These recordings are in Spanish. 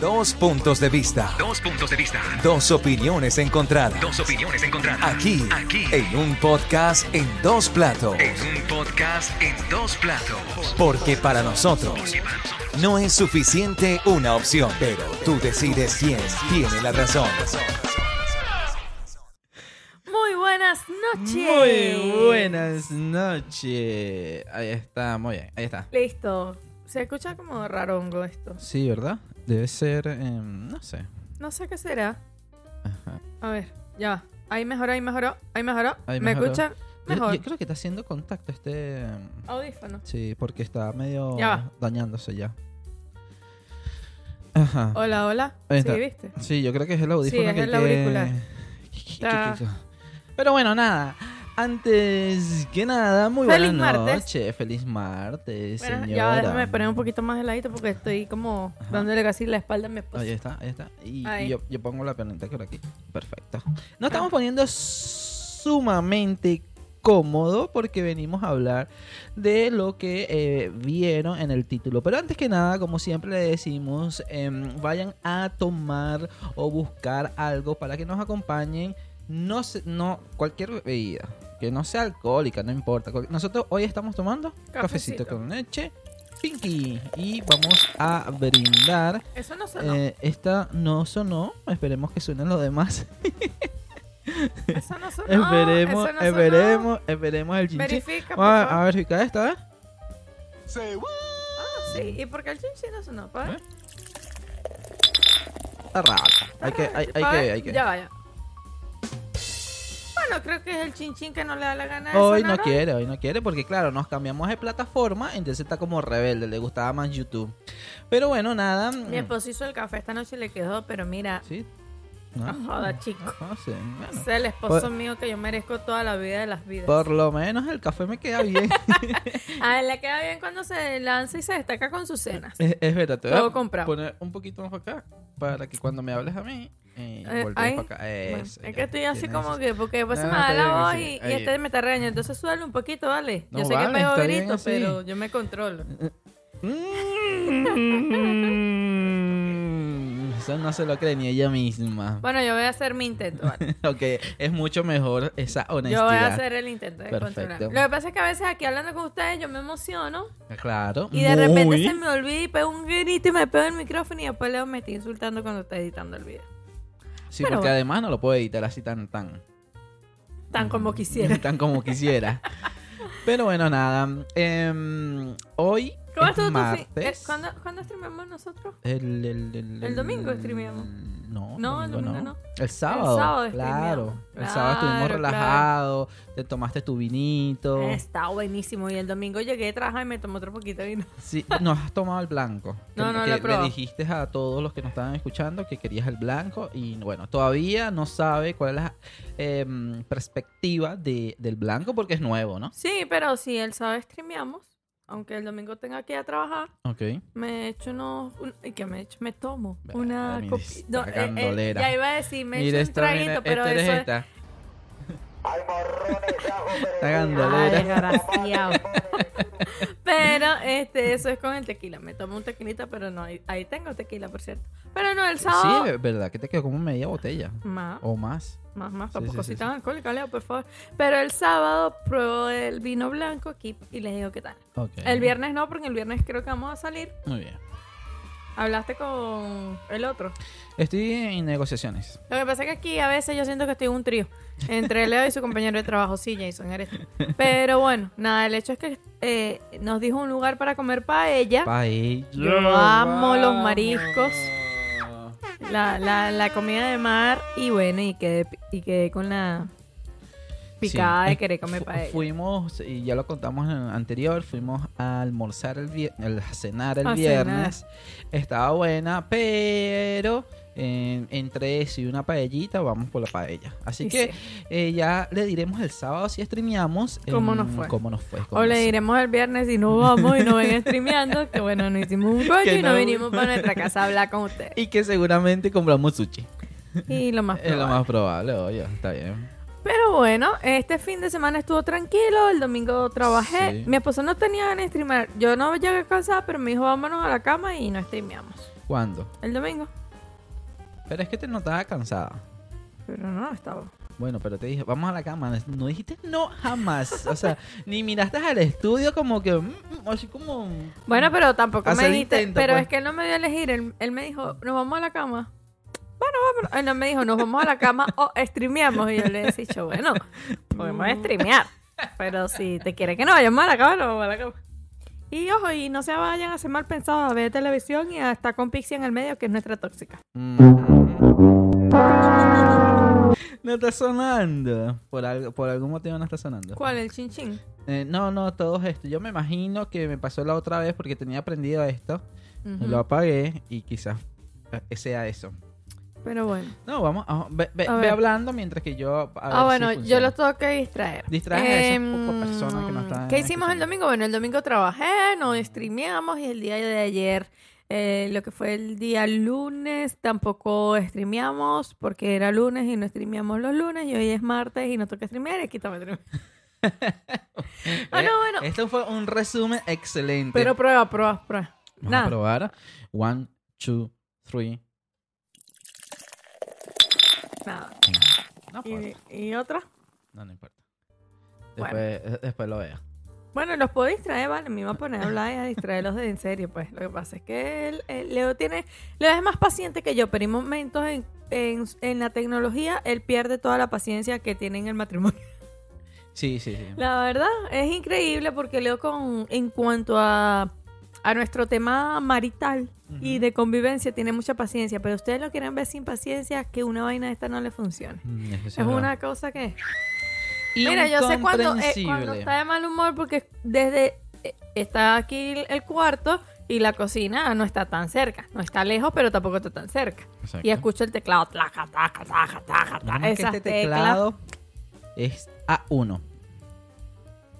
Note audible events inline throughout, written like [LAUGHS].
Dos puntos de vista. Dos puntos de vista. Dos opiniones encontradas. Dos opiniones encontradas. Aquí, Aquí. en un podcast en dos platos. En un podcast en dos platos. Porque para nosotros no es suficiente una opción, pero tú decides quién tiene la razón. Muy buenas noches. Muy buenas noches. Ahí está, muy bien, ahí está. Listo. Se escucha como rarongo esto. Sí, ¿verdad? Debe ser, em, no sé. No sé qué será. Ajá. A ver, ya. va. Ahí mejoró, ahí mejoró, ahí mejoró. Ahí ¿Me mejoró. escuchan? Yo, Mejor. yo creo que está haciendo contacto este... em, Audífono. Sí, porque está medio Ya dañándose ya. Ajá. Hola, hola. Ahí Sí, está. ¿viste? Sí, yo creo que es el audífono es que el auricular. [LAUGHS] que- Pero bueno, nada. Antes que nada, muy buenas noches. Feliz martes, Bueno, señora. ya déjame poner un poquito más de ladito porque estoy como Ajá. dándole casi la espalda a mi esposo. Ahí está, ahí está. Y, Ahí. y yo, yo pongo la piernita por aquí. Perfecto. Nos estamos poniendo sumamente cómodo porque venimos a hablar de lo que eh, vieron en el título. Pero antes que nada, como siempre le decimos, em, vayan a tomar o buscar algo para que nos acompañen. No, se- no cualquier bebida que no sea alcohólica, no importa. Nosotros hoy estamos tomando cafecito, Cafecito. con leche. Pinky. Y vamos a brindar Eso no sonó. eh, esta no sonó. Esperemos que suenen los demás. [LAUGHS] eso no sonó. esperemos, eso no sonó. esperemos, esperemos el chinchín. Verifica, por Vamos a, a verificar esta, ¿eh? Ah, sí. ¿Y por qué el chinchín no sonó? ¿Pa? ¿Eh? Está raro. Hay que, hay, hay que, hay que. Ya vaya. Bueno, creo que es el chinchín que no le da la gana de Hoy no quiere, hoy no quiere, porque claro, nos cambiamos de plataforma, entonces está como rebelde, le gustaba más YouTube. Pero bueno, nada. Mi esposo hizo el café esta noche y le quedó, pero mira, Sí. No joda, chico. No bueno. Es el esposo Por- mío que yo merezco toda la vida de las vidas. Por lo menos el café me queda bien. A [LAUGHS] él le queda bien cuando se lanza y se destaca con sus cenas. es, es verdad, te voy Todo a comprado. poner un poquito más acá, para que cuando me hables a mí, eh, Eh, para acá. Eso, es que estoy así tienes como que, porque después se No, me da la voz sí, y, y este me está regañando. Entonces suele un poquito, vale. Yo sé que vale, me está bien grito, así. pero yo me controlo. [LAUGHS] Mm, Eso no se lo cree ni ella misma. Bueno, yo voy a hacer mi intento, vale. [LAUGHS] Ok, es mucho mejor esa honestidad. Yo voy a hacer el intento de controlar. Lo que pasa es que a veces aquí hablando con ustedes yo me emociono Claro. y de repente se me olvida y pego un grito y me pego el micrófono y después Leo me está insultando cuando está editando el video. Sí, Pero porque bueno. además no lo puedo editar así tan, tan. Tan como quisiera. [LAUGHS] Tan como quisiera. [LAUGHS] Pero bueno, nada. em, hoy Eh, ¿Cuándo, ¿Cuándo streamamos nosotros? El, el, el, El domingo streameamos. No, No, el domingo no. El sábado. sábado claro. streameamos. El sábado estuvimos Claro, relajados. Te tomaste tu vinito. Está buenísimo. Y el domingo llegué trabajar y me tomé otro poquito de vino. Sí, no has tomado el blanco. [LAUGHS] No, no, que le dijiste a todos los que nos estaban escuchando que querías el blanco y bueno, todavía no sabe cuál es la em, perspectiva de, del blanco porque es nuevo, ¿no? Sí, pero si el sábado streameamos, aunque el domingo tenga que ir a trabajar, Ok. me echo unos... Un, ¿y ¿Qué me echo? Me tomo una copita. esta gandolera. ya iba a decir, me echo un traguito, pero esta eres eso es... [LAUGHS] Ay, [LAUGHS] pero este, eso es con el tequila. Me tomo un tequilita, pero no, ahí, ahí tengo tequila, por cierto. Pero no, el sábado... Sí, es verdad que te quedó como media botella Más, o más. más, más, Sí, tampoco sí, si sí, tan sí. alcohólica, Leo, por favor. Pero el sábado pruebo el vino blanco aquí y les digo qué tal. El viernes no, porque el viernes creo que vamos a salir. Muy bien. Hablaste con el otro. Estoy en negociaciones. Lo que pasa es que aquí a veces yo siento que estoy en un trío. Entre Leo y su compañero de trabajo. Sí, Jason, eres tú. Pero bueno, nada, el hecho es que eh, nos dijo un lugar para comer paella. Paella. Yo amo los mariscos. La, la, la comida de mar. Y bueno, y quedé, y quedé con la picada Sí, de querer comer paella. Fuimos, y ya lo contamos en el anterior, fuimos a almorzar el viernes, a cenar el A viernes. Estaba buena, pero eh, entre eso y una paellita, vamos por la paella. Así que sí. eh, ya le diremos el sábado si streameamos. ¿Cómo nos fue? Cómo nos fue. O le diremos el viernes si no vamos y no ven streameando. Que bueno, nos hicimos un [LAUGHS] rollo y no. vinimos para nuestra casa a hablar con [LAUGHS] ustedes. Y que seguramente compramos sushi. Y lo más [LAUGHS] Es lo probable. más probable, oye, está bien. Pero bueno, este fin de semana estuvo tranquilo, el domingo trabajé. Sí. Mi esposo no tenía ganas de streamear. Yo no llegué cansada, pero me dijo vámonos a la cama y no streameamos. ¿Cuándo? El domingo. Pero es que te notaba cansada. Pero no, estaba. Bueno, pero te dije, vamos a la cama. No dijiste no jamás. O sea, [LAUGHS] ni miraste al estudio como que. mm, mm, así como. Bueno, pero tampoco me dijiste. intento, pero pues. es que él no me dio a elegir. Él, él me dijo, nos vamos a la cama. Bueno, vámonos. Él no me dijo, nos vamos a la cama o streameamos. Y yo le he dicho, bueno, podemos streamear. Pero si te quiere que no vayamos a la cama, nos vamos a la cama. Y ojo, y no se vayan a hacer mal pensados a ver televisión y a estar con Pixie en el medio, que es nuestra tóxica. Mm. No está sonando. Por, algo, por algún motivo no está sonando. ¿Cuál? El chin chin. Eh, no, no, todos esto. Yo me imagino que me pasó la otra vez porque tenía aprendido esto. Lo apagué y quizás eh, sea eso. Pero bueno. No, vamos, a, ve, ve- A ve hablando mientras que yo. a Ah, si bueno, yo funciona. los tengo que distraer. Distraes a esas pocas personas que no están ¿Qué hicimos el domingo? Bueno, el domingo trabajé, nos streameamos y el día de ayer, eh, lo que fue el día lunes, tampoco streameamos porque era lunes y no streameamos los lunes y hoy es martes y no toca streamear y aquí estamos. [LAUGHS] Ah, no, Eh, bueno. Esto fue un resumen excelente. Pero prueba, prueba, prueba. Vamos a Nada. probar. One, two, three. Nada. No, importa. ¿Y, y otra? no, no importa. Después, eh, después lo veo. Bueno, los puedo distraer, vale. Me iba a poner a hablar y a distraerlos de en serio, pues. Lo que pasa es que él- él- Leo tiene. Leo es más paciente que yo, pero hay momentos en, en, en la tecnología, él pierde toda la paciencia que tiene en el matrimonio. Sí, sí, sí. La verdad, es increíble porque Leo, con en cuanto a, a nuestro tema marital y de convivencia, tiene mucha paciencia. Pero ustedes lo quieren ver sin paciencia, que una vaina de esta no le funcione. Mm, Es verdad. una cosa que. Mira, yo sé cuando, eh, cuando está de mal humor porque desde eh, está aquí el, cuarto y la cocina no está tan cerca. No está lejos, pero tampoco está tan cerca. Exacto. Y escucho el teclado. Taca, taca, taca, taca, mal que esas este teclas. teclado es A1.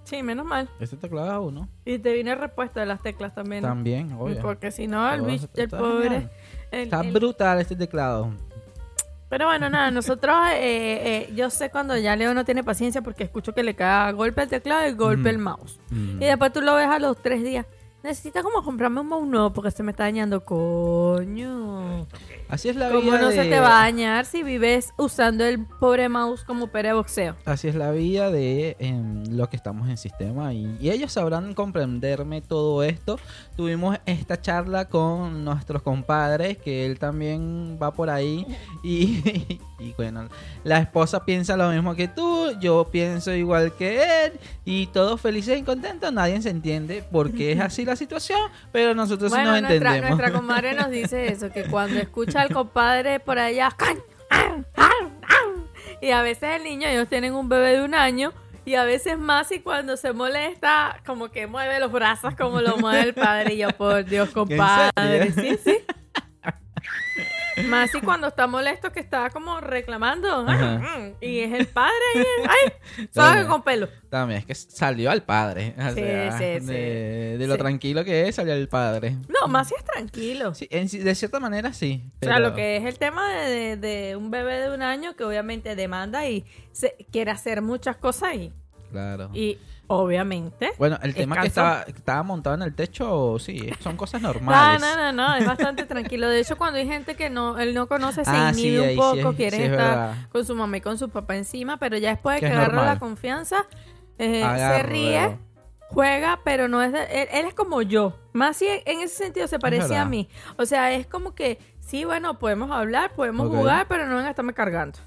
Sí, menos mal. Este teclado es A1. Y te viene repuesto de las teclas también. También, obvio. Porque si no, el, bicho- el pobre. el- Está el- brutal este teclado. Pero bueno, nada, nosotros, eh, eh, yo sé cuando ya Leo no tiene paciencia porque escucho que le cae golpe al teclado y golpe Ujú. el mouse. Mm. Y después tú lo ves a los tres días. Necesita como comprarme un mouse nuevo porque se me está dañando. Coño. Así es la ¿Cómo vida no de... se te va a dañar si vives usando el pobre mouse como pera de boxeo? Así es la vida de em, los que estamos en sistema y, y ellos sabrán comprenderme todo esto. Tuvimos esta charla con nuestros compadres que él también va por ahí y, [LAUGHS] y bueno, la esposa piensa lo mismo que tú, yo pienso igual que él y todos felices y contentos, nadie se entiende por qué es así la situación, pero nosotros sí Bueno, nos nuestra, entendemos. nuestra comadre nos [LAUGHS] dice eso, que cuando escucha al compadre por allá, y a veces el niño, ellos tienen un bebé de un año, y a veces más, y cuando se molesta, como que mueve los brazos como lo mueve el padre, y yo, por Dios, [LAUGHS] compadre, sí, sí. Más y cuando está molesto que está como reclamando. Ajá. "Mm", Y es el padre y es, ay, [LAUGHS] con pelo. También es que salió al padre, [LAUGHS] o Sí, sea, sí, sí. de, de lo Sí. tranquilo que es, salió al padre. No, más si es tranquilo. Sí, en sí- de cierta manera sí. O sea, lo que es el tema de, de- de un bebé de un año que obviamente demanda y se, quiere hacer muchas cosas y, Claro. y obviamente... bueno, el tema que estaba, estaba montado en el techo, sí, son cosas [LAUGHS] No, normales. no, no, no, es bastante tranquilo. De hecho, cuando hay gente que no, él no conoce, se Ah, inhibe un poco, quiere sí es estar con su mamá y con su papá encima, pero ya después de Que agarra normal. la confianza, eh, se ríe, juega, pero no es de- él, él es como yo. Más si en ese sentido se parece a mí. O sea, es como que, sí, bueno, podemos hablar, podemos jugar, pero no vengan a estarme cargando.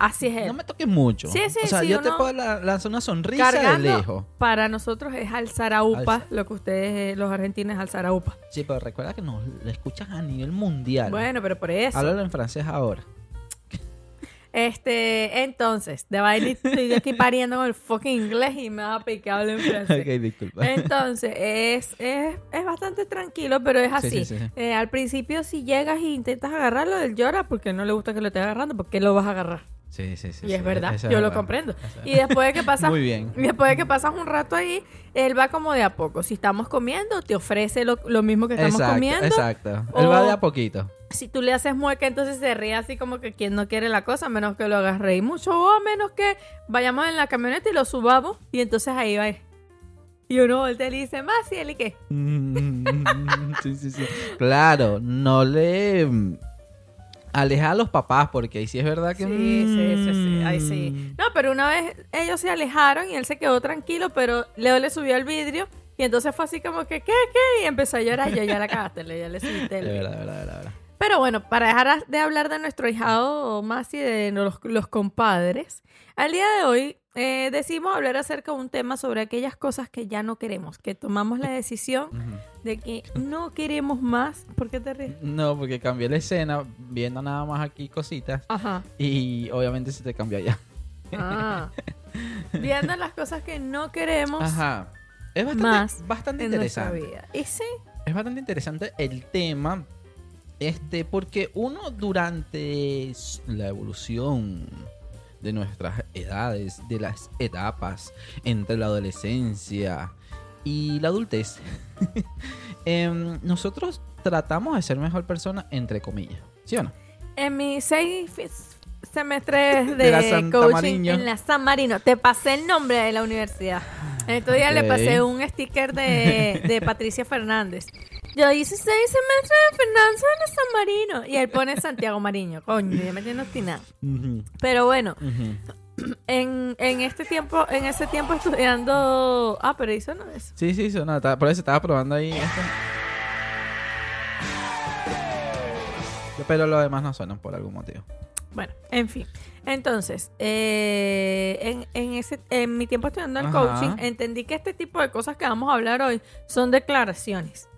Así es él. No me toques mucho. Sí, sí, o sea, sí, yo te puedo la- lanzar una sonrisa de lejos. para nosotros es alzar a upa, Alza. lo que ustedes, eh, los argentinos, es alzar a upa. Sí, pero recuerda que nos lo escuchas a nivel mundial. Bueno, pero por eso. Háblalo en francés ahora. Este, entonces, de vaina estoy aquí pariendo con el fucking inglés y me va a picar en francés. [LAUGHS] ok, disculpa. Entonces, es, es, es bastante tranquilo, pero es Sí, así. sí, sí, sí. Eh, al principio, si llegas e intentas agarrarlo, él llora porque no le gusta que lo esté agarrando, porque lo vas a agarrar. Sí, sí, sí. y es sí, verdad, es yo lo verdad. comprendo. Y después de que pasas, Muy bien. y después de que pasas un rato ahí, él va como de a poco. Si estamos comiendo, te ofrece lo, lo mismo que estamos exacto, comiendo. exacto. Él va de a poquito. Si tú le haces mueca, entonces se ríe así como que quien no quiere la cosa, menos que lo hagas reír mucho, o a menos que vayamos en la camioneta y lo subamos, y entonces ahí va. Y uno voltea y le dice, más, ¿y él y qué? Mm, [LAUGHS] sí, sí, sí. Claro, no le aleja a los papás, porque ahí sí es verdad que. Sí, sí, sí, sí, ahí mm, sí. No, pero una vez ellos se alejaron y él se quedó tranquilo, pero Leo le subió el vidrio y entonces fue así como que, ¿qué, qué? Y empezó a llorar, yo ya la cagaste, Leo, ya le subiste el [LAUGHS] De vidrio. verdad, de verdad, de verdad, de verdad. Pero bueno, para dejar de hablar de nuestro hijado más y de los, los compadres, al día de hoy eh, decidimos hablar acerca de un tema sobre aquellas cosas que ya no queremos, que tomamos la decisión de que no queremos más. ¿Por qué te ríes? No, porque cambié la escena viendo nada más aquí cositas Ajá. y obviamente se te cambió allá. Ah. [LAUGHS] Viendo las cosas que no queremos Ajá. Es bastante, Más bastante en interesante. vida. Y sí, Es bastante interesante el tema. Este, porque uno durante la evolución de nuestras edades, de las etapas entre la adolescencia y la adultez, [LAUGHS] em, nosotros tratamos de ser mejor persona, entre comillas. ¿Sí o no? en mis seis semestres [LAUGHS] de, coaching Mariño. en la San Marino, te pasé el nombre de la universidad. En estos días le pasé un sticker de, de Patricia Fernández. Yo hice seis semestres de finanzas en San Marino. Y él pone Santiago Mariño. Coño, ya me tiene obstinado. Pero bueno, [CLEARS THROAT] en, en este tiempo, en ese tiempo estudiando. Ah, pero hizo no eso. Sí, sí, eso, no, por eso estaba probando ahí. esto. Pero los demás no suenan por algún motivo. Bueno, en fin. Entonces, eh, en, en, ese, en mi tiempo estudiando el Ajá. coaching, entendí que este tipo de cosas que vamos a hablar hoy son declaraciones.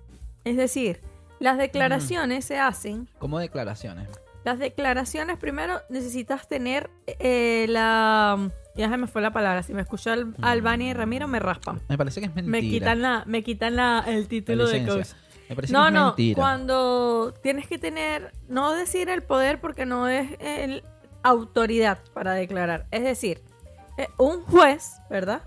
Es decir, las declaraciones se hacen. Como declaraciones. Las declaraciones, primero necesitas tener eh, la. Ya se me fue la palabra. Si me escucha Al- Albania y Ramiro, me raspan. Me parece que es mentira. Me quitan, la, me quitan la, el La título de coach. Me parece No, que es no, mentira. cuando tienes que tener, no decir el poder porque no es el autoridad para declarar. Es decir, eh, un juez, ¿verdad?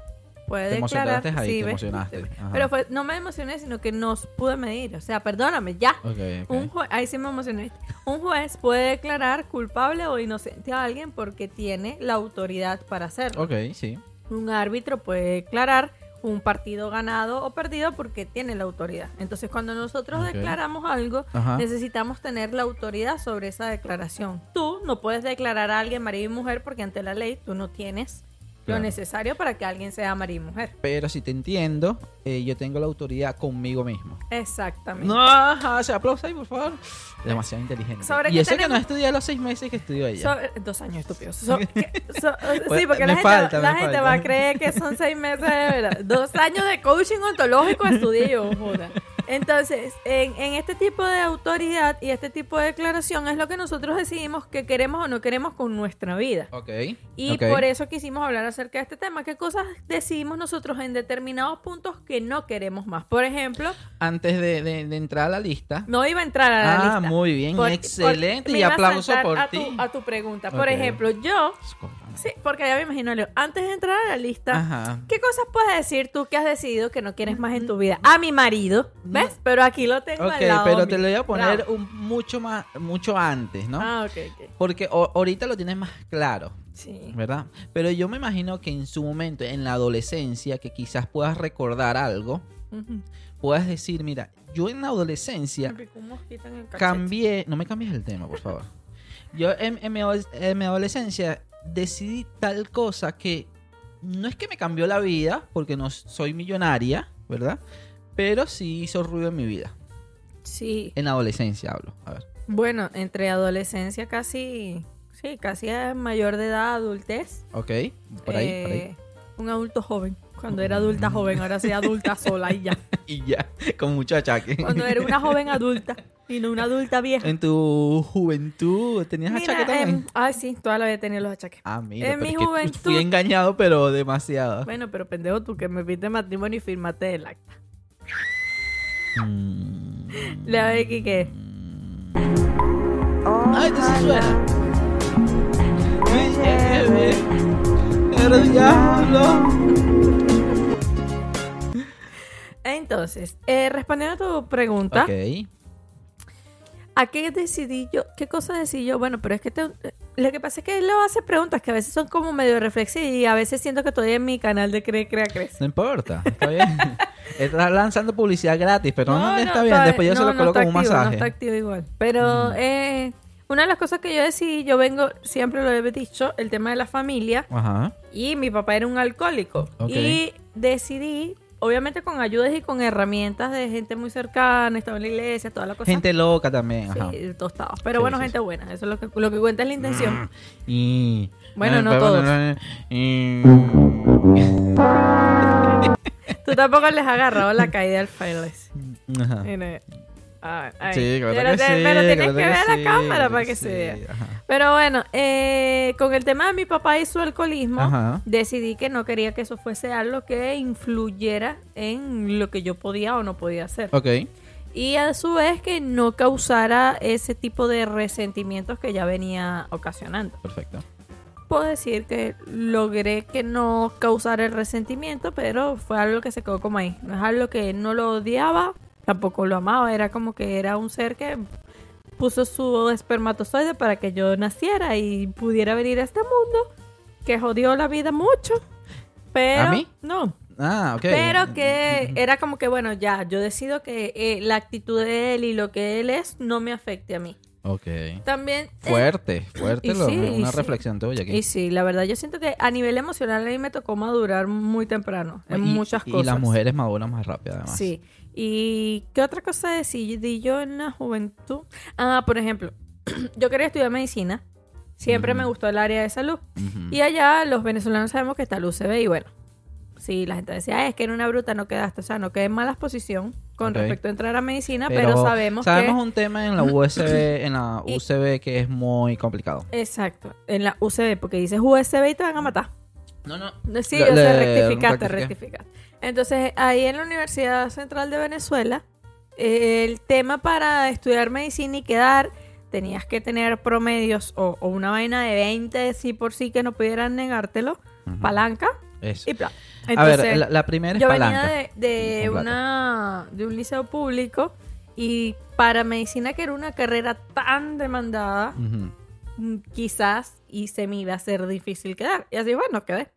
Puede Te declarar. ahí, te ¿ves? emocionaste. Pero fue, no me emocioné, sino que nos pude medir. O sea, perdóname, ya. Ok, ok. Un juez, ahí sí me emocioné. Un juez puede declarar culpable o inocente a alguien porque tiene la autoridad para hacerlo. Ok, sí. Un árbitro puede declarar un partido ganado o perdido porque tiene la autoridad. Entonces, cuando nosotros declaramos algo, Ajá. necesitamos tener la autoridad sobre esa declaración. Tú no puedes declarar a alguien marido y mujer porque ante la ley tú no tienes Claro. lo necesario para que alguien sea marido y mujer. Pero si te entiendo, eh, yo tengo la autoridad conmigo mismo. Exactamente. No, ajá, se aplausa ahí, por favor. Demasiado inteligente. ¿Sobre y eso que no estudié los seis meses que estudió ella. Sobre- dos años estúpidos. So- [LAUGHS] sí, porque la, gente, la va a creer que son seis meses de verdad. Dos años de coaching ontológico estudié yo, joda. Entonces, en, en este tipo de autoridad y este tipo de declaración es lo que nosotros decidimos que queremos o no queremos con nuestra vida. Ok. Y por eso quisimos hablar acerca de este tema. ¿Qué cosas decidimos nosotros en determinados puntos que no queremos más? Por ejemplo, Antes de, de- de entrar a la lista. no iba a entrar a la Ah, lista. muy bien, Por- excelente, por- y a aplauso saltar por a ti. A tu pregunta. Por ejemplo, yo. Sí, porque ya me imagino, Leo. Antes de entrar a la lista, Ajá. ¿qué cosas puedes decir tú que has decidido que no quieres más en tu vida? A mi marido, ¿ves? Pero aquí lo tengo Ok, al lado pero mío. te lo voy a poner un, mucho más, mucho antes, ¿no? Ah, ok, ok. Porque o- ahorita lo tienes más claro, Sí. ¿verdad? Pero yo me imagino que en su momento, en la adolescencia, que quizás puedas recordar algo, puedas decir, mira, yo en la adolescencia Me picó un mosquito en el cachete. cambié, no me cambies el tema, por favor. [LAUGHS] Yo en, en mi, en mi adolescencia decidí tal cosa que no es que me cambió la vida, porque no soy millonaria, ¿verdad? Pero sí hizo ruido en mi vida. Sí. En la adolescencia hablo. A ver. Bueno, entre adolescencia casi... Sí, casi a mayor de edad, adultez. Ok, por ahí, por ahí. Eh, Un adulto joven. Cuando era adulta joven, ahora sí adulta [LAUGHS] sola y ya. [LAUGHS] Y ya, con mucho achaque. Cuando era una joven adulta y no una adulta vieja. En tu juventud tenías Mira, achaque también. em, ay, sí, toda la vida tenido los achaques. ah, mira, en mi juventud- fui engañado, pero demasiado. Bueno, pero pendejo tú que me pide matrimonio y firmate el acta. [LAUGHS] Mm. Le va a decir que Ay, te sí suena. Bien. El diablo. Entonces, eh, respondiendo a tu pregunta, Ok. ¿a qué decidí yo? ¿Qué cosa decidí yo? Bueno, pero es que te- lo que pasa es que él lo hace preguntas que a veces son como medio reflexivas y a veces siento que estoy en mi canal de Cree, Crea, Crece. No importa, está bien. [LAUGHS] Estás lanzando publicidad gratis, pero no, está bien. Después yo se lo coloco está como un No masaje. está activo igual. Pero eh, una de las cosas que yo decidí, yo vengo, siempre lo he dicho, el tema de la familia. Ajá. Y mi papá era un alcohólico. Ok. Y decidí, obviamente con ayudas y con herramientas de gente muy cercana, estaba en la iglesia, toda la cosa. Gente loca también, ajá. Sí, tostados. Pero Sí, bueno, sí, gente buena. Eso es lo que, lo que cuenta es la intención. Y... Bueno, eh, no pero todos. y- Tú tampoco les has agarrado la caída al Fearless. Ajá. Ay, ay. Sí, claro pero, que te- sí, pero tienes claro que ver sí, la cámara para que se vea. ajá. Pero bueno, eh, con el tema de mi papá y su alcoholismo, Ajá. decidí que no quería que eso fuese algo que influyera en lo que yo podía o no podía hacer. Ok. Y a su vez que no causara ese tipo de resentimientos que ya venía ocasionando. Perfecto. Puedo decir que logré que no causara el resentimiento, pero fue algo que se quedó como ahí. No es algo que no lo odiaba, tampoco lo amaba. Era como que era un ser que puso su espermatozoide para que yo naciera y pudiera venir a este mundo, que jodió la vida mucho. Pero, ¿A mí? No, Ah, ok. pero que era como que, bueno, ya, yo decido que eh, la actitud de él y lo que él es no me afecte a mí. Ok. También... eh, Fuerte, fuerte. y lo- sí, y una sí. reflexión tuya aquí. y sí, la verdad, yo siento que a nivel emocional a mí me tocó madurar muy temprano en Y- muchas y cosas. las mujeres maduran más rápido, además. Sí. ¿Y qué otra cosa decidí yo en la juventud? Ah, por ejemplo, [CLEARS THROAT] yo quería estudiar medicina. Siempre me gustó el área de salud. Y allá los venezolanos sabemos que está el UCB y bueno. Sí, la gente decía, "Ay, es que en una bruta no quedaste, o sea, no quedé en mala posición con respecto a entrar a medicina, pero, sabemos, que... un tema en la [CLEARS THROAT] USB, en la UCB que es muy complicado. Exacto, en la UCB, porque dices USB y te van a matar. No, no. Sí, Le- sé, le- rectificaste, rectificaste. Entonces, ahí en la Universidad Central de Venezuela, el tema para estudiar medicina y quedar, tenías que tener promedios o, o una vaina de 20 sí por sí que no pudieran negártelo, palanca Eso. y plan. a Entonces, ver, la, la primera es yo palanca. venía de, una de un liceo público y para medicina que era una carrera tan demandada, mm, quizás y se me iba a ser difícil quedar. Y así, bueno, quedé.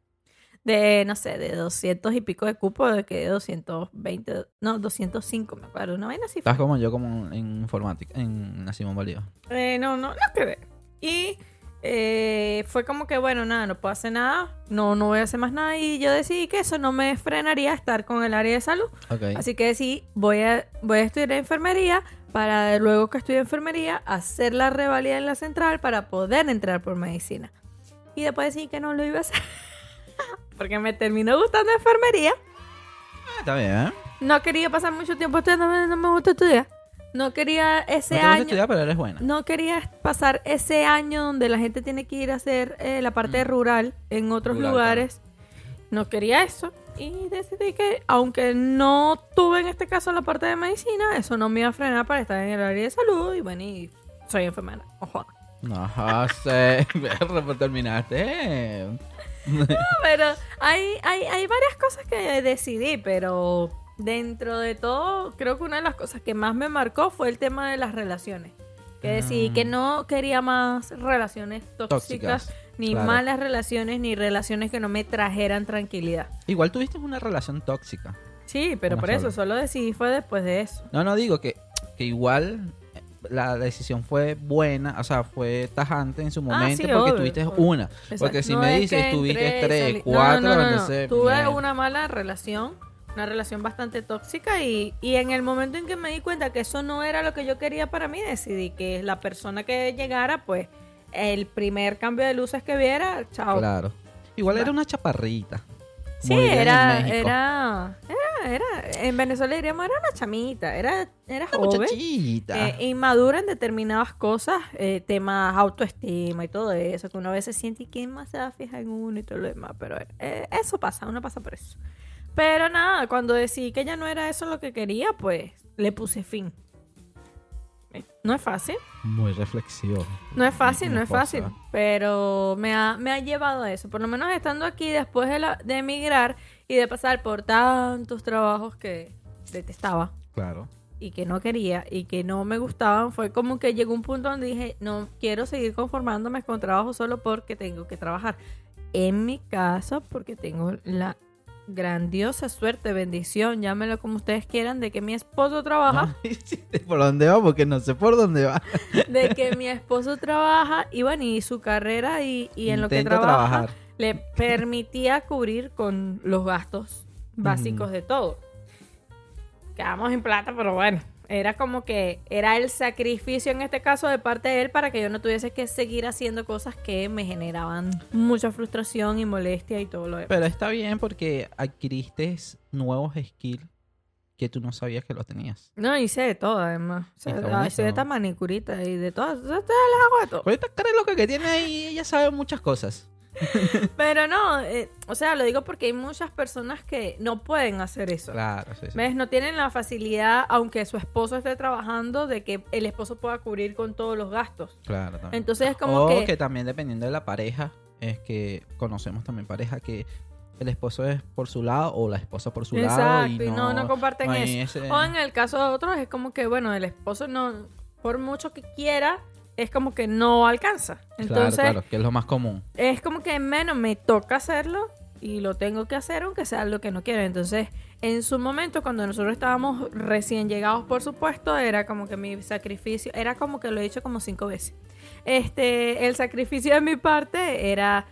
De, no sé, de 200 y pico de cupo, de que 220, no, 205, me acuerdo. Una vaina así. fue. Estás como yo, como en informática, en la Simón Bolívar. Eh, no, no, no quedé. Y eh, fue como que, bueno, nada, no puedo hacer nada, no, no voy a hacer más nada. Y yo decidí que eso no me frenaría a estar con el área de salud. Ok. Así que sí, voy a, voy a estudiar enfermería para luego que estudie enfermería hacer la revalida en la central para poder entrar por medicina. Y después decir que no lo iba a hacer. [LAUGHS] Porque me terminó gustando enfermería. Ah, Está bien. No quería pasar mucho tiempo estudiando, no me gusta estudiar. No quería ese no te gusta año. estudiar, pero eres buena. No quería pasar ese año donde la gente tiene que ir a hacer eh, la parte rural en otros Mm. Rural, lugares. No quería eso. Y decidí que, aunque no tuve en este caso la parte de medicina, eso no me iba a frenar para estar en el área de salud. Y bueno, y soy enfermera. Ojo. Ajá, sé. Perro, terminaste. Pero hay, hay, hay varias cosas que decidí, pero dentro de todo, creo que una de las cosas que más me marcó fue el tema de las relaciones. Que decidí Mm. que no quería más relaciones tóxicas, Tóxicas, ni claro. malas relaciones, ni relaciones que no me trajeran tranquilidad. Igual tuviste una relación tóxica. Sí, pero Una por eso, solo decidí fue después de eso. No, no digo que, que igual la decisión fue buena, o sea, fue tajante en su momento Ah, sí, porque obvio, tuviste obvio. una. Exacto. Porque si No me es dices, tuviste tres, cuatro, No, entonces, Tuve una mala relación, una relación bastante tóxica y, y en el momento en que me di cuenta que eso no era lo que yo quería para mí, decidí que la persona que llegara, pues el primer cambio de luces que viera, chao. Claro. Igual era una chaparrita. Sí, en era, México. era, era, era, en Venezuela diríamos, era una chamita, era, era Una joven. muchachita. eh, inmadura en determinadas cosas, eh, temas autoestima y todo eso, que uno a veces siente y quién más se va a fijar en uno y todo lo demás, pero eh, eso pasa, uno pasa por eso. Pero nada, cuando decidí que ya no era eso lo que quería, pues le puse fin. Eh, No es fácil, Muy reflexivo. no es fácil, no es fácil, pero me ha, me ha llevado a eso, por lo menos estando aquí después de, la- de emigrar y de pasar por tantos trabajos que detestaba. Claro. y que no quería y que no me gustaban, fue como que llegó un punto donde dije, no quiero seguir conformándome con trabajo solo porque tengo que trabajar. En mi caso, porque tengo la grandiosa suerte, bendición, llámelo como ustedes quieran, de que mi esposo trabaja, ¿Por dónde va? Porque no sé por dónde va. [LAUGHS] de que mi esposo trabaja y bueno, y su carrera y, y en lo que trabaja trabajar. le permitía cubrir con los gastos básicos de todo. Quedamos en plata, pero bueno, era como que era el sacrificio en este caso de parte de él para que yo no tuviese que seguir haciendo cosas que me generaban mucha frustración y molestia y todo lo demás. Pero está bien porque adquiriste nuevos skills que tú no sabías que los tenías. No, hice de todo además. O sea, Está hice de esta manicurita y de todas. Ustedes les hago de todo. Con esta cara loca que tiene ahí, ella sabe muchas cosas. [LAUGHS] Pero no, eh, o sea, lo digo porque hay muchas personas que no pueden hacer eso. Claro, sí, sí. ¿Ves? No tienen la facilidad, aunque su esposo esté trabajando, de que el esposo pueda cubrir con todos los gastos. Claro, también. Entonces es como o que... que... también dependiendo de la pareja, es que conocemos también pareja que el esposo es por su lado o la esposa por su lado. Exacto, Y no, no comparten no eso. ese- O en el caso de otros es como que, bueno, el esposo no, por mucho que quiera, es como que no alcanza. Entonces, claro, claro, que es lo más común. es como que menos me toca hacerlo y lo tengo que hacer aunque sea lo que no quiero. Entonces, en su momento, cuando nosotros estábamos recién llegados, por supuesto, era como que mi sacrificio, era como que lo he dicho como cinco veces. Este, el sacrificio de mi parte era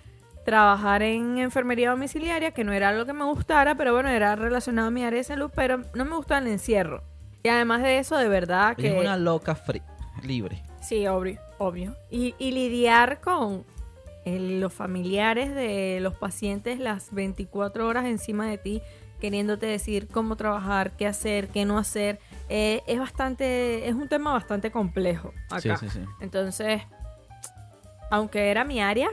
trabajar en enfermería domiciliaria, que no era algo que me gustara, pero bueno, era relacionado a mi área de salud, pero no me gustaba el encierro. Y además de eso, de verdad que... es una loca free, libre. Sí, obvio, obvio. Y, y lidiar con el- los familiares de los pacientes las 24 horas encima de ti, queriéndote decir cómo trabajar, qué hacer, qué no hacer, eh, es bastante, es un tema bastante complejo acá. Sí, sí, sí. Entonces, aunque era mi área,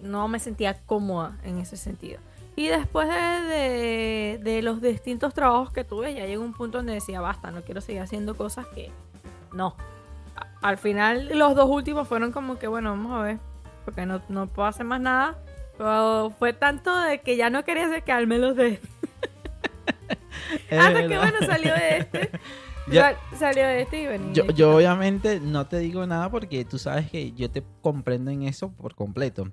no me sentía cómoda en ese sentido. Y después de, de- de los distintos trabajos que tuve, ya llegó un punto donde decía, basta, no quiero seguir haciendo cosas que no. Al final, los dos últimos fueron como que, bueno, vamos a ver, porque no, no puedo hacer más nada. Pero fue tanto de que ya no quería hacer que me los de... [LAUGHS] Hasta que, bueno, salió de este. [LAUGHS] Sal- Salió de este y venía. Yo, yo obviamente no te digo nada porque tú sabes que yo te comprendo en eso por completo.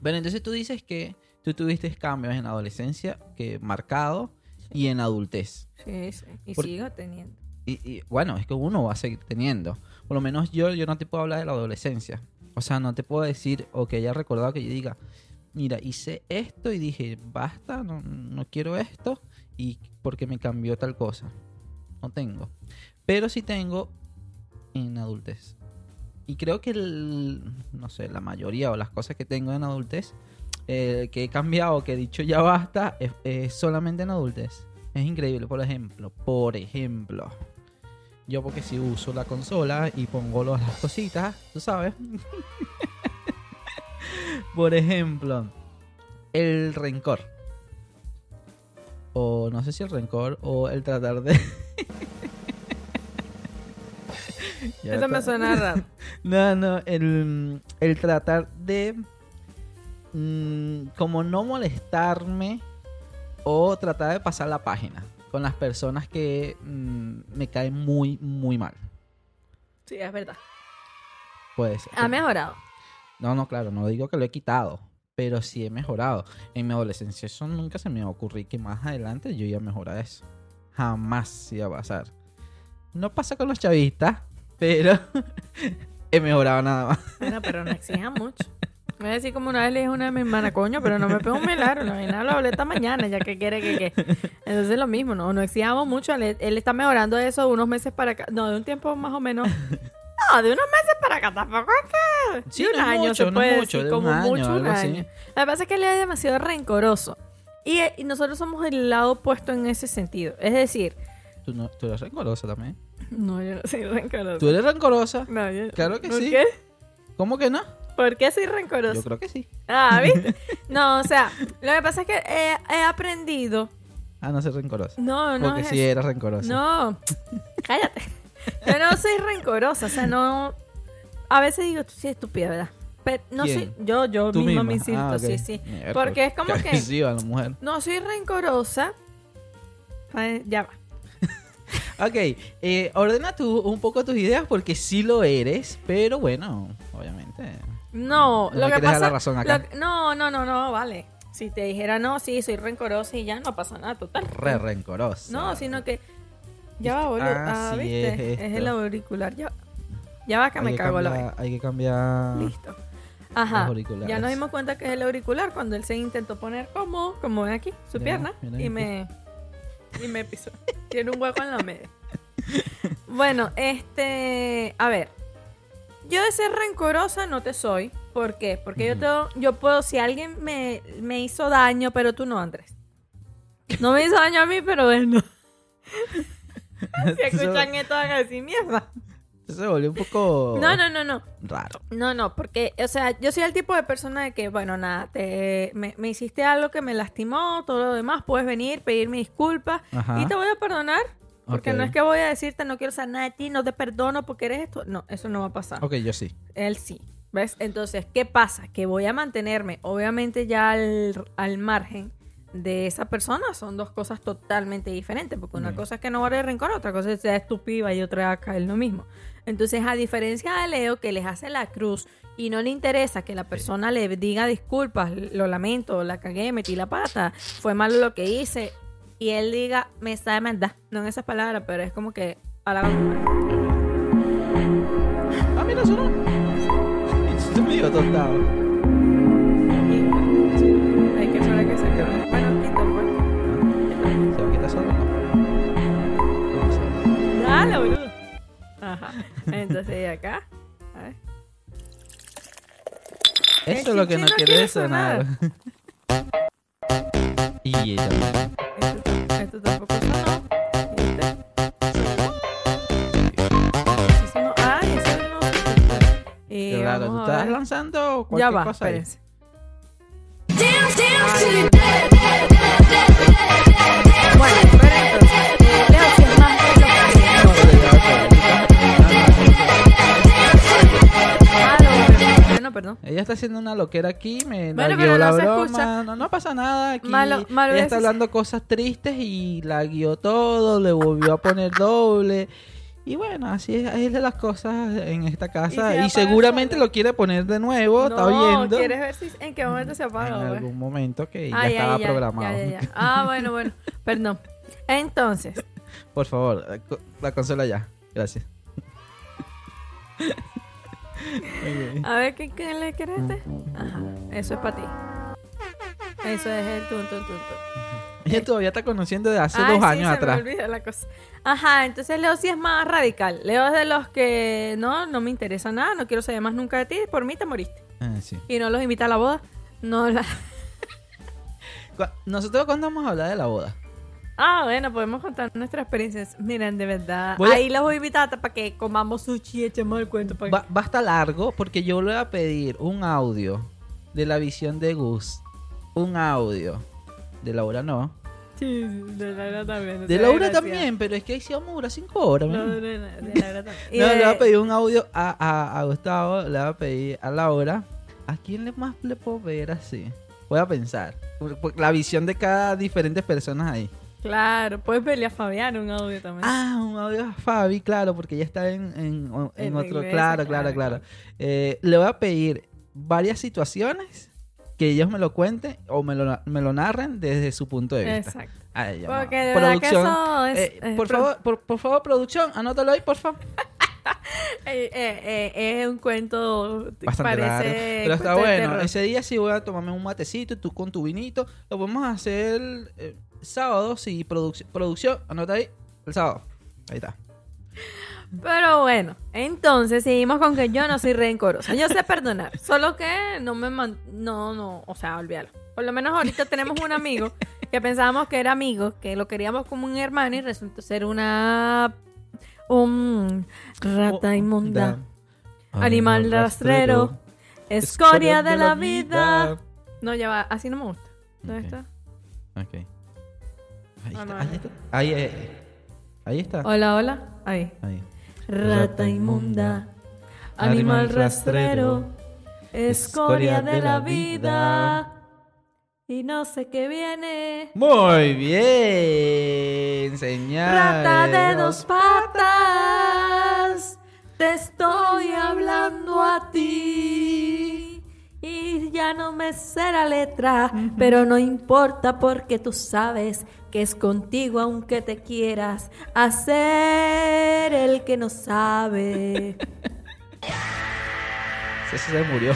Bueno, entonces tú dices que tú tuviste cambios en la adolescencia que marcado y en adultez. Sí, sí. Y Por- sigo teniendo. Y, y, bueno, es que uno va a seguir teniendo. Por lo menos yo, yo no te puedo hablar de la adolescencia. O sea, no te puedo decir o que haya recordado que yo diga, mira, hice esto y dije, basta, no, no quiero esto y porque me cambió tal cosa. No tengo. Pero sí tengo en adultez. Y creo que, el- no sé, la mayoría o las cosas que tengo en adultez, eh, que he cambiado, que he dicho ya basta, es, es solamente en adultez. Es increíble, por ejemplo, por ejemplo, yo porque si uso la consola y pongo las cositas, tú sabes. [LAUGHS] por ejemplo, el rencor. O no sé si el rencor o el tratar de... [LAUGHS] Eso me suena raro. [LAUGHS] No, no, el, el tratar de mm, como no molestarme o tratar de pasar la página con las personas que mm, me caen muy, muy mal. Sí, es verdad. Puede ser. Ha mejorado. No, no, claro, no digo que lo he quitado, pero sí he mejorado. En mi adolescencia eso nunca se me ocurrir que más adelante yo iba a mejorar eso. Jamás iba a pasar. No pasa con los chavistas, pero [LAUGHS] he mejorado nada más. Bueno, pero no exijan mucho. [LAUGHS] Me voy a decir como una vez le dije a una de mis hermanas, coño, pero no me pego un milagro. La vaina lo hablé esta mañana, ya que quiere que qué. Entonces es lo mismo, no, no exijamos mucho. Él, él está mejorando eso de unos meses para acá. No, de un tiempo más o menos. [LAUGHS] No, de unos meses para acá tampoco es que. Sí, de un no año mucho, se no puede mucho, decir, de un como año, mucho un año. Lo que pasa es que él es demasiado rencoroso. Y, eh, y nosotros somos el lado opuesto en ese sentido. Es decir, Tú, no, tú eres rencorosa también. [LAUGHS] no, yo no soy rencoroso. ¿Tú eres rencorosa? No, yo- Claro que ¿Por sí. qué? ¿Cómo que no? ¿Por qué soy rencoroso? Yo creo que sí. Ah, ¿viste? [LAUGHS] No, o sea, lo que pasa es que he, he aprendido. Ah, no soy rencorosa. No, no. Porque es sí eso. eres rencorosa. No, [LAUGHS] cállate. Yo no soy rencorosa, o sea, no. A veces digo, tú sí estúpida, ¿verdad? Pero no ¿Quién? soy. Yo, yo misma misma. me insisto, Ah, sí, sí. Mierda, Porque es como que- agresiva la mujer. No soy rencorosa. Ya va. [LAUGHS] Ok, eh, ordena tú un poco tus ideas porque sí lo eres, pero bueno, obviamente. No, No lo que pasa. la razón acá. lo- no, no, no, no, vale. Si te dijera no, sí, soy rencorosa y ya no pasa nada, total. Re rencorosa. No, sino que. Ya va, boludo. Ah, Ah, sí, viste. es el auricular. Ya, ya va que Hay me que cago la cambiar- Hay que cambiar. Listo. Ajá. Ya nos dimos cuenta que es el auricular cuando él se intentó poner como, como ven aquí, su Mira, pierna. mira y aquí. me. Y me pisó. Tiene un hueco en la media. Bueno, este. A ver. Yo de ser rencorosa no te soy. ¿Por qué? Porque yo, te, yo puedo. Si alguien me, me hizo daño, pero tú no, Andrés. No me hizo daño a mí, pero él no. [LAUGHS] si escuchan esto, van a decir mierda. Se volvió un poco No, no, no, no. raro. No, no, porque, o sea, yo soy el tipo de persona de que, bueno, nada, te, me, me hiciste algo que me lastimó, todo lo demás, puedes venir, pedirme disculpas Ajá. y te voy a perdonar. Porque no es que voy a decirte no quiero saber nada de ti, no te perdono porque eres esto. No, eso no va a pasar. Ok, yo sí. Él sí. ¿Ves? Entonces, ¿qué pasa? Que voy a mantenerme, obviamente, ya al, al margen de esa persona. Son dos cosas totalmente diferentes. Porque una cosa es que no guarde rencor, otra cosa es que sea estúpida y otra es caer lo mismo. Entonces, a diferencia de Leo, que les hace la cruz y no le interesa que la persona le diga disculpas, lo lamento, la cagué, metí la pata, fue malo lo que hice, y él diga, me sabe maldad. No en esas palabras, pero es como que a la Ah, mira, sonó. Estoy medio tostado. Hay que esperar que se acabe. Bueno, quita pues. ¿Se va a quitar solo o no? ¿Cómo sabes? Dale, boludo. Ajá. Entonces, y acá. A ver. Eso es lo que no quiere quiere sonar. [LAUGHS] y ella. Estás ver. lanzando cualquier Ya va, cosa ahí. Bueno, pero entonces, Leo, si es más de lo que- Ah, perdón. Ella está haciendo una loquera aquí, me Bueno, la guió la no se broma. escucha. No, no pasa nada. Aquí Malo- malo ella es- está hablando cosas tristes y la guió todo, le volvió a poner doble. Y bueno, así es, es de las cosas en esta casa. se Y, seguramente solo. lo quiere poner de nuevo, está oyendo. ¿quieres ver si en qué momento se En apaga? güey? algún momento que ya estaba ya, programado. [LAUGHS] Ah, bueno, bueno. Perdón. Entonces, Por favor, la co- la consola ya. Gracias. [LAUGHS] A ver, ¿qué, qué le quieres este? Ajá, eso es para ti. Eso es el tun, tun, tun, tun. Ella todavía está conociendo de hace Ay, dos sí, años se atrás. Me olvida la cosa. Ajá, entonces Leo sí es más radical. Leo es de los que no, no me interesa nada, no quiero saber más nunca de ti, por mí te moriste. Ah, sí. Y no los invita a la boda. No la... [LAUGHS] Nosotros cuando vamos a hablar de la boda. Ah, bueno, podemos contar nuestras experiencias. Miren, de verdad. Voy a- Ahí los voy a invitar para que comamos sushi y echemos el cuento. Para Va, va a estar largo porque yo le voy a pedir un audio de la visión de Gus. Un audio. De Laura no. Sí, de Laura también. De Laura también, pero es que ahí sí vamos a durar cinco horas. No, de, de- Laura también. [LAUGHS] No, le voy a pedir un audio a, a, a Gustavo, le voy a pedir a Laura. ¿A quién le más le puedo pedir así? Voy a pensar. La visión de cada diferentes personas ahí. Claro, puedes pedirle a Fabián un audio también. Ah, un audio a Fabi, claro, porque ella está en, en, en En la otro. iglesia, claro, claro, claro, claro. Eh, le voy a pedir varias situaciones que ellos me lo cuenten o me lo, me lo narren desde su punto de vista. Exacto. Ay, ya, Porque de verdad que eso es... eh, es por, pro- favor, por, por favor, producción, anótalo ahí, por favor. [LAUGHS] eh, eh, es un cuento... Bastante parece. Pero está bueno. Ese día sí voy a tomarme un matecito tú con tu vinito. Lo podemos hacer eh, sábado, sí. produc- producción, anota ahí. El sábado. Ahí está. Pero bueno, entonces seguimos con que yo no soy rencorosa. Yo sé perdonar, [LAUGHS] solo que no me man- no no, o sea, olvídalo. Por lo menos ahorita [LAUGHS] tenemos un amigo que pensábamos que era amigo, que lo queríamos como un hermano y resultó ser una un rata Oh, inmunda, da- animal rastrero, escoria de la vida. No, ya va, así no me gusta. ¿Dónde está? Ok. Ahí Ah, está. no, Ahí no. está. Ahí, ahí, ahí está. Hola, hola. Ahí. Ahí. Rata inmunda, animal rastrero, escoria de la vida. y no sé qué viene. Muy bien, señora. Rata de dos patas, te estoy hablando a ti. Y ya no me sé la letra, pero no importa porque tú sabes que es contigo aunque te quieras hacer el que no sabe. [LAUGHS] Se murió.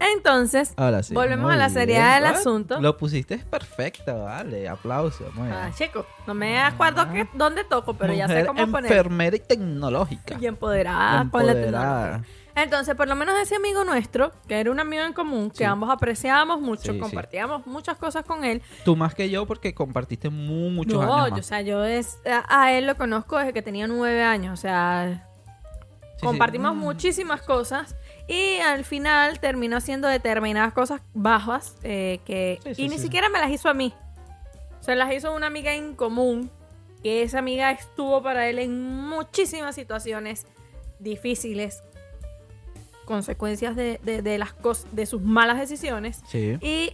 Entonces, Ahora sí. volvemos a la bien. seriedad del Ah, asunto. Lo pusiste perfecto, vale. Aplauso. Muy. Ah, chico, no me acuerdo que, dónde toco, pero ya sé cómo poner. enfermera y tecnológica. Y empoderada, con la Empoderada. tecnología. Entonces, por lo menos ese amigo nuestro, que era un amigo en común, que Sí. ambos apreciábamos mucho, Sí, sí. compartíamos muchas cosas con él. Tú más que yo porque compartiste mu- muchos no, años o sea, yo es, a, a él lo conozco desde que tenía nueve años, o sea, compartimos Mm. muchísimas cosas y al final terminó haciendo determinadas cosas bajas eh, que Sí, sí, y ni sí. siquiera me las hizo a mí. Se las hizo una amiga en común que esa amiga estuvo para él en muchísimas situaciones difíciles, consecuencias de, de- de las de sus malas decisiones Sí. y,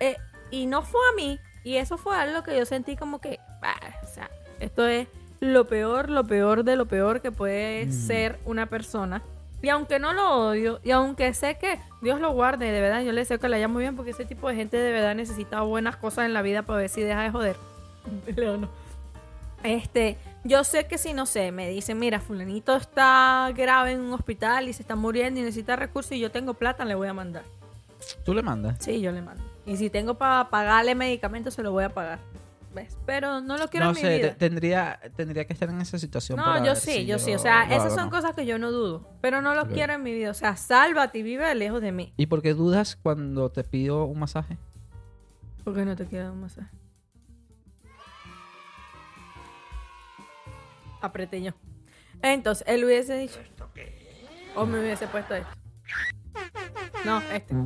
eh, y no fue a mí. Y eso fue algo que yo sentí como que, bah, o sea, esto es lo peor, lo peor de lo peor que puede Mm. ser una persona. Y aunque no lo odio, y aunque sé que Dios lo guarde, de verdad, yo le deseo que le haya muy bien, porque ese tipo de gente de verdad necesita buenas cosas en la vida para ver si deja de joder. [LAUGHS] Este, yo sé que si no sé, me dicen, mira, fulanito está grave en un hospital y se está muriendo y necesita recursos y yo tengo plata, le voy a mandar. Tú le mandas. Sí, yo le mando. Y si tengo para pagarle medicamentos, se lo voy a pagar. ¿Ves? Pero no lo quiero No en mi sé, vida. te- tendría, tendría que estar en esa situación. No, para yo sí, si yo sí. O sea, esas hago son no. cosas que yo no dudo. Pero no lo quiero en mi vida. O sea, sálvate y vive lejos de mí. ¿Y por qué dudas cuando te pido un masaje? ¿Por qué no te quiero dar un masaje? Apreté yo. Entonces, él hubiese dicho. O me hubiese puesto esto. No, este. [LAUGHS]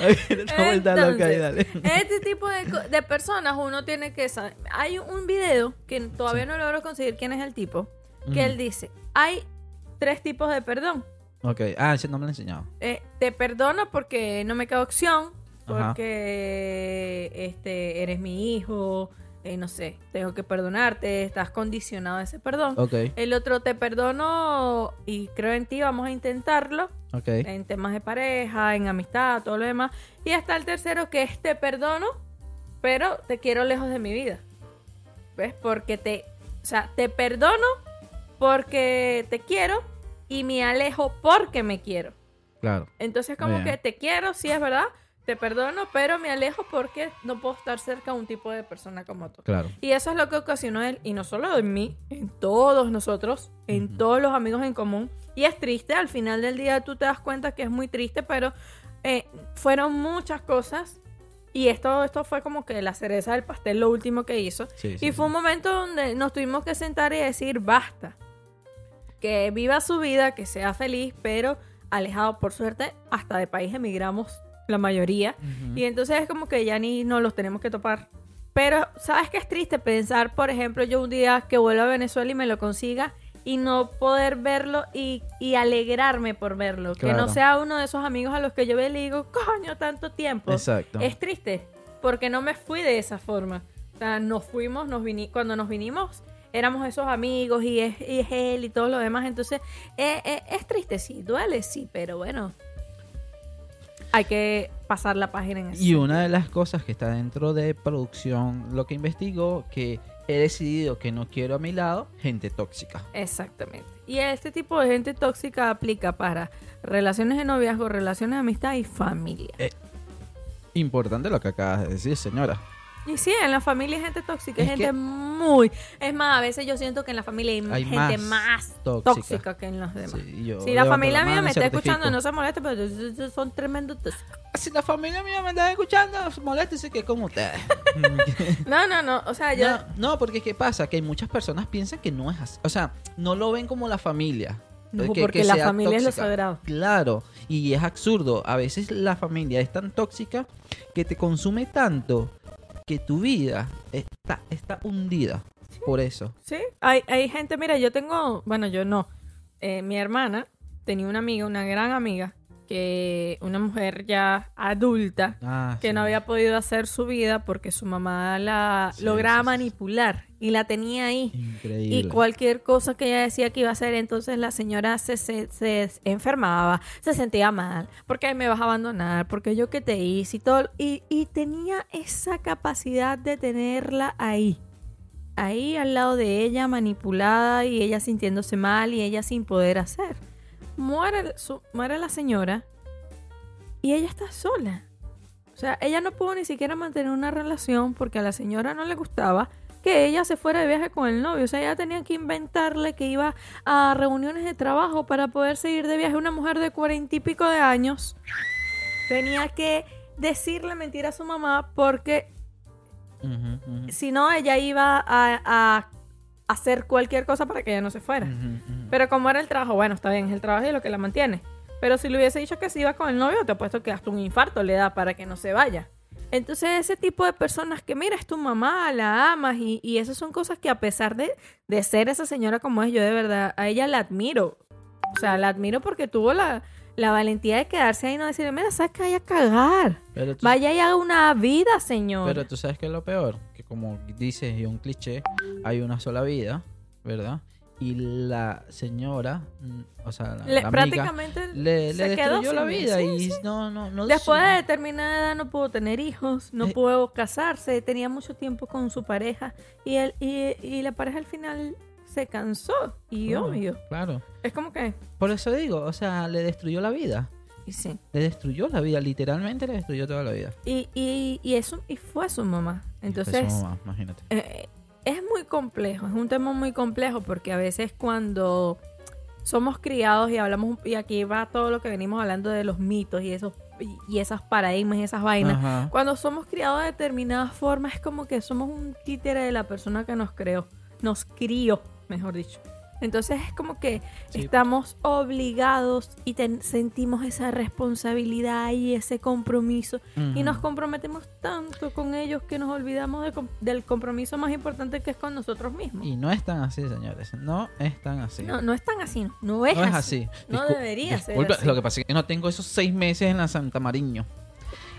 Una vuelta loca ahí, dale. Este tipo de, de personas uno tiene que saber. Hay un video que todavía no logro conseguir quién es el tipo, que él dice, hay tres tipos de perdón. Ok, ah, ese no me lo he enseñado. Eh, te perdono porque no me queda opción, Ajá. porque este eres mi hijo, no sé, tengo que perdonarte, estás condicionado a ese perdón. El otro te perdono y creo en ti, vamos a intentarlo en temas de pareja, en amistad, todo lo demás. Y hasta el tercero que es te perdono, pero te quiero lejos de mi vida. ¿Ves? Porque te, o sea, te perdono porque te quiero y me alejo porque me quiero. Claro. Entonces como Bien. que te quiero, sí es verdad, te perdono, pero me alejo porque no puedo estar cerca de un tipo de persona como tú. Claro. Y eso es lo que ocasionó él, y no solo en mí, en todos nosotros, en todos los amigos en común. Y es triste, al final del día tú te das cuenta que es muy triste, pero eh, fueron muchas cosas. Y esto, esto fue como que la cereza del pastel, lo último que hizo. Sí, sí, y fue un momento donde nos tuvimos que sentar y decir, basta. Que viva su vida, que sea feliz, pero alejado, por suerte, hasta de país emigramos la mayoría. Y entonces es como que ya ni nos los tenemos que topar. Pero, ¿sabes qué es triste? Pensar, por ejemplo, yo un día que vuelva a Venezuela y me lo consiga y no poder verlo y, y alegrarme por verlo. Que no sea uno de esos amigos a los que yo veo y le digo, coño, tanto tiempo. Exacto. Es triste, porque no me fui de esa forma. O sea, nos fuimos, nos vini cuando nos vinimos, éramos esos amigos y es, y es él y todo lo demás. Entonces, eh, eh, es triste, sí, duele, sí, pero bueno. Hay que pasar la página en eso. Y una de las cosas que está dentro de producción, lo que investigó, que he decidido que no quiero a mi lado, gente tóxica. Exactamente. Y este tipo de gente tóxica aplica para relaciones de noviazgo, relaciones de amistad y familia. Importante lo que acabas de decir, señora. Y sí, en la familia hay gente tóxica, hay gente que- muy... Es más, a veces yo siento que en la familia hay, Hay gente más más tóxica. tóxica. que en los demás. Sí, yo si la familia mía me está escuchando, no se moleste, pero son tremendos tóxicos. Si la familia mía me está escuchando, moléstese que con ustedes. [LAUGHS] No, no, no, o sea, yo... No, no, porque ¿qué pasa? Que muchas personas piensan que no es así. O sea, no lo ven como la familia. No, que- porque que la familia es lo sagrado. Claro, y es absurdo. A veces la familia es tan tóxica que te consume tanto que tu vida está, está hundida. Por eso. Sí, hay, hay gente, mira, yo tengo, bueno, yo no, eh, mi hermana tenía una amiga, una gran amiga, que una mujer ya adulta, Ah, que sí. no había podido hacer su vida porque su mamá la Sí, lograba sí, manipular y la tenía ahí. Increíble. Y cualquier cosa que ella decía que iba a hacer, entonces la señora se, se, se enfermaba, se sentía mal, porque me vas a abandonar, porque yo que te hice y todo. Y, y tenía esa capacidad de tenerla ahí, ahí al lado de ella, manipulada y ella sintiéndose mal y ella sin poder hacer. Muere, su- muere la señora y ella está sola. O sea, ella no pudo ni siquiera mantener una relación porque a la señora no le gustaba que ella se fuera de viaje con el novio. O sea, ella tenía que inventarle que iba a reuniones de trabajo para poder seguir de viaje. Una mujer de cuarenta y pico de años tenía que decirle mentira a su mamá porque si no, ella iba a, a hacer cualquier cosa para que ella no se fuera. Pero como era el trabajo, bueno, está bien, es el trabajo y lo que la mantiene. Pero si le hubiese dicho que se iba con el novio, te apuesto que hasta un infarto le da para que no se vaya. Entonces, ese tipo de personas que, mira, es tu mamá, la amas, y, y esas son cosas que a pesar de, de ser esa señora como es, yo de verdad, a ella la admiro. O sea, la admiro porque tuvo la, la valentía de quedarse ahí y no decirle, mira, sabes que vaya a cagar. Tú- Vaya y haga una vida, señor. Pero tú sabes que es lo peor, que como dices y un cliché, hay una sola vida, ¿verdad? Y la señora, mm, o sea, la, Le- la amiga, prácticamente le, le destruyó la vida sí, y sí. no, no, no. Después de determinada edad no pudo tener hijos, no Eh. pudo casarse, tenía mucho tiempo con su pareja y, él, y, y la pareja al final se cansó y Claro, obvio. Claro. Es como que... Por eso digo, o sea, le destruyó la vida. Y sí. Le destruyó la vida, literalmente le destruyó toda la vida. Y, y, y eso y fue su mamá. Y fue su Entonces, mamá, imagínate. eh, es muy complejo, es un tema muy complejo porque a veces cuando somos criados y hablamos, y aquí va todo lo que venimos hablando de los mitos y esos y, esas paradigmas y esas vainas, Ajá. Cuando somos criados de determinada forma es como que somos un títere de la persona que nos creó, nos crió, mejor dicho. Entonces es como que Sí. estamos obligados y ten- sentimos esa responsabilidad y ese compromiso y nos comprometemos tanto con ellos que nos olvidamos de del compromiso más importante que es con nosotros mismos. Y no es tan así, señores. No es tan así. No, no es tan así, no, no es, No es así. No Discul- debería ser así. Lo que pasa es que no tengo esos seis meses en la Santa Mariño.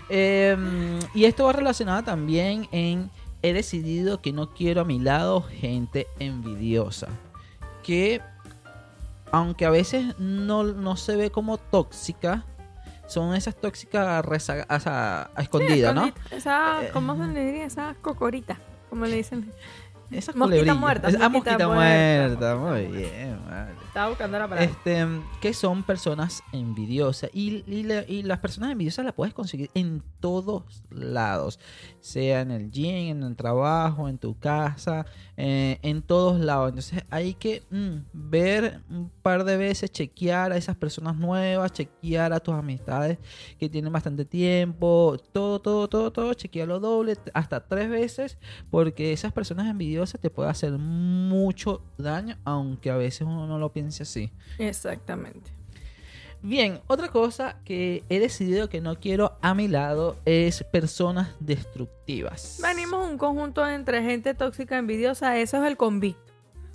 Eh, y esto va relacionado también en he decidido que no quiero a mi lado gente envidiosa. Que aunque a veces no, no se ve como tóxica, son esas tóxicas reza- o sea, a escondidas, ¿no? Esa, Eh, ¿cómo se le diría? Esa cocorita, como le dicen. Esas Mosquita muerta, Es- ah, mosquita mosquita muerta. muerta. Muy bien, vale. Estaba buscando la palabra. Este, que son personas envidiosas. Y, y la- y las personas envidiosas las puedes conseguir en todos lados. Sea en el gym, en el trabajo, en tu casa, eh, en todos lados. Entonces hay que mm, ver un par de veces, chequear a esas personas nuevas, chequear a tus amistades que tienen bastante tiempo. Todo, todo, todo, todo. Chequearlo doble, hasta tres veces. Porque esas personas envidiosas te pueden hacer mucho daño, aunque a veces uno no lo piense así. Exactamente. Bien, otra cosa que he decidido que no quiero a mi lado es personas destructivas. Venimos un conjunto entre gente tóxica envidiosa, eso es el convicto.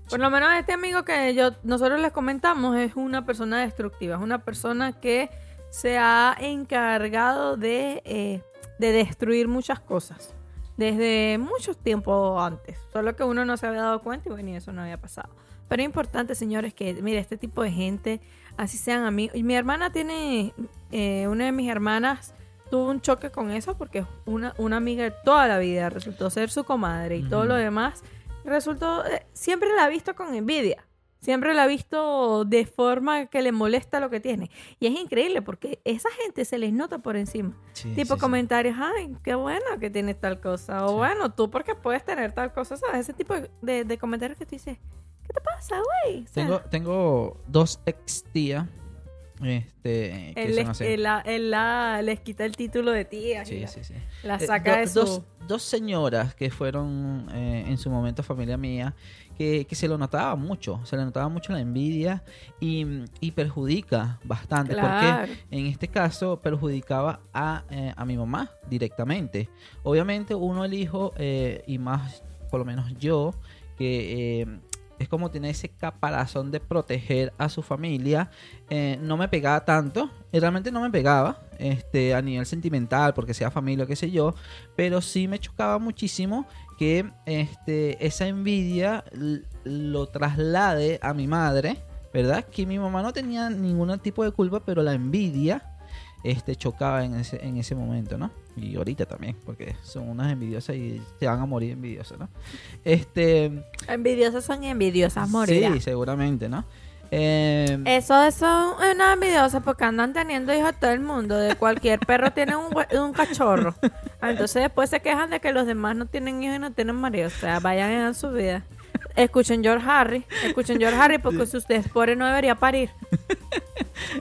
Por lo menos este amigo que yo nosotros les comentamos es una persona destructiva, es una persona que se ha encargado de, eh, de destruir muchas cosas desde mucho tiempo antes, solo que uno no se había dado cuenta y bueno, y eso no había pasado. Pero es importante, señores, que mire, este tipo de gente, así sean amigos. Y mi hermana tiene, eh, una de mis hermanas tuvo un choque con eso porque una, una amiga de toda la vida, resultó ser su comadre y todo lo demás. Resultó, eh, siempre la ha visto con envidia. Siempre la ha visto de forma que le molesta lo que tiene. Y es increíble porque esa gente se les nota por encima. Sí, tipo sí, sí. comentarios, ay, qué bueno que tienes tal cosa. O Sí. bueno, tú porque puedes tener tal cosa, ¿sabes? Ese tipo de, de comentarios que tú dices, ¿qué te pasa, güey? O sea, Tengo, tengo dos ex tías. Este, que él, son les, así. él la- él la- les quita el título de tía. y Sí, la, sí, sí. la Eh, saca do- de su... dos, dos señoras que fueron eh, en su momento familia mía, que, que se lo notaba mucho, se le notaba mucho la envidia y, y perjudica bastante, Claro. porque en este caso perjudicaba a, eh, a mi mamá directamente. Obviamente uno el hijo, eh, y más por lo menos yo, que... eh, es como tiene ese caparazón de proteger a su familia. Eh, no me pegaba tanto, y realmente no me pegaba este, a nivel sentimental, porque sea familia o qué sé yo, pero sí me chocaba muchísimo que este, esa envidia lo traslade a mi madre, ¿verdad? Que mi mamá no tenía ningún tipo de culpa, pero la envidia este, chocaba en ese, en ese momento, ¿no? Y ahorita también, porque son unas envidiosas y se van a morir envidiosas, ¿no? Este, Envidiosas son envidiosas, morirán. sí, seguramente, ¿no? Eh, Eso, eso es una envidiosa porque andan teniendo hijos todo el mundo. De cualquier perro tiene un, un cachorro. Entonces después se quejan de que los demás no tienen hijos y no tienen marido. O sea, vayan en su vida. Escuchen George Harry. Escuchen George Harry porque si usted es pobre no debería parir. [LAUGHS]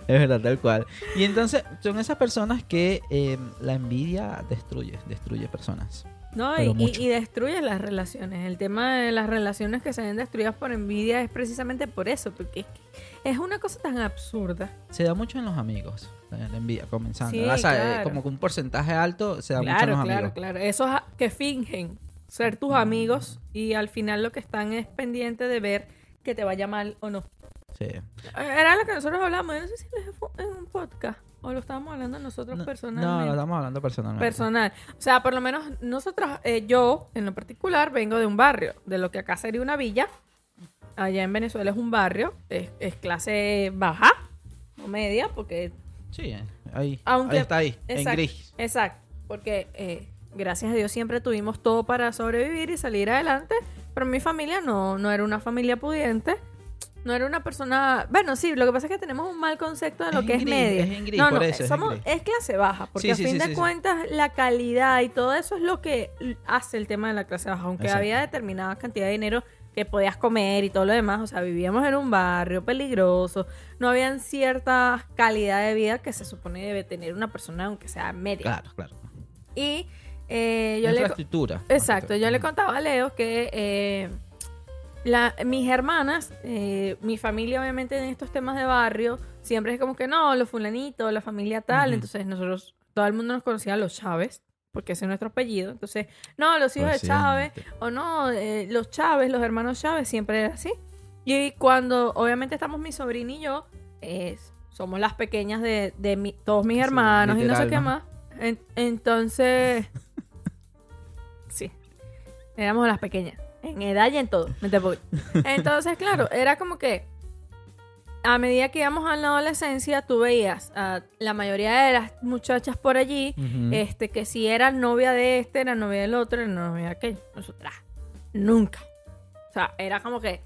Es verdad, tal cual. Y entonces son esas personas que eh, la envidia destruye, destruye personas. No, y, destruye las relaciones. El tema de las relaciones que se ven destruidas por envidia es precisamente por eso. Porque es, que es una cosa tan absurda. Se da mucho en los amigos, la la envidia, comenzando. Sí, O sea, eh, claro. como que un porcentaje alto se da mucho en Claro, los claro, amigos. claro. Esos a- que fingen ser tus amigos y al final lo que están es pendiente de ver que te vaya mal o no. Sí. Era lo que nosotros hablamos, yo no sé si en un podcast o lo estábamos hablando nosotros No, personalmente. no, lo estamos hablando personalmente. Personal. O sea, por lo menos nosotros, eh, yo en lo particular vengo de un barrio, de lo que acá sería una villa. Allá en Venezuela es un barrio, es, es clase baja o media, porque Sí, eh, ahí, Aunque- ahí está ahí, en Exacto, gris. Exacto, porque eh, gracias a Dios siempre tuvimos todo para sobrevivir y salir adelante, pero mi familia no, no era una familia pudiente, no era una persona... Bueno, sí, lo que pasa es que tenemos un mal concepto de lo Es que es media. es no, no, eso, somos, es clase baja, porque Sí, a fin sí, de sí, cuentas la calidad y todo eso es lo que hace el tema de la clase baja, aunque Exacto. había determinada cantidad de dinero que podías comer y todo lo demás, o sea, vivíamos en un barrio peligroso, no habían cierta calidad de vida que se supone debe tener una persona aunque sea media. Claro, claro. Y eh, yo le... Infraestructura. Exacto, yo le contaba a Leo que eh, la, mis hermanas, eh, mi familia obviamente en estos temas de barrio, siempre es como que no, los fulanitos, la familia tal, entonces nosotros, todo el mundo nos conocía a los Chávez, porque ese es nuestro apellido, entonces, no, los hijos de Chávez, o no, eh, los Chávez, los hermanos Chávez, siempre era así. Y cuando obviamente estamos mi sobrina y yo, somos las pequeñas de, de mi- todos mis Sí, hermanos y no sé qué ¿no? más. En- entonces, éramos las pequeñas, en edad y en todo. ¿me te voy? Entonces, claro, era como que a medida que íbamos a la adolescencia, tú veías a la mayoría de las muchachas por allí, este, que si era novia de este, era novia del otro, era novia de aquel. Nosotras, nunca. O sea, era como que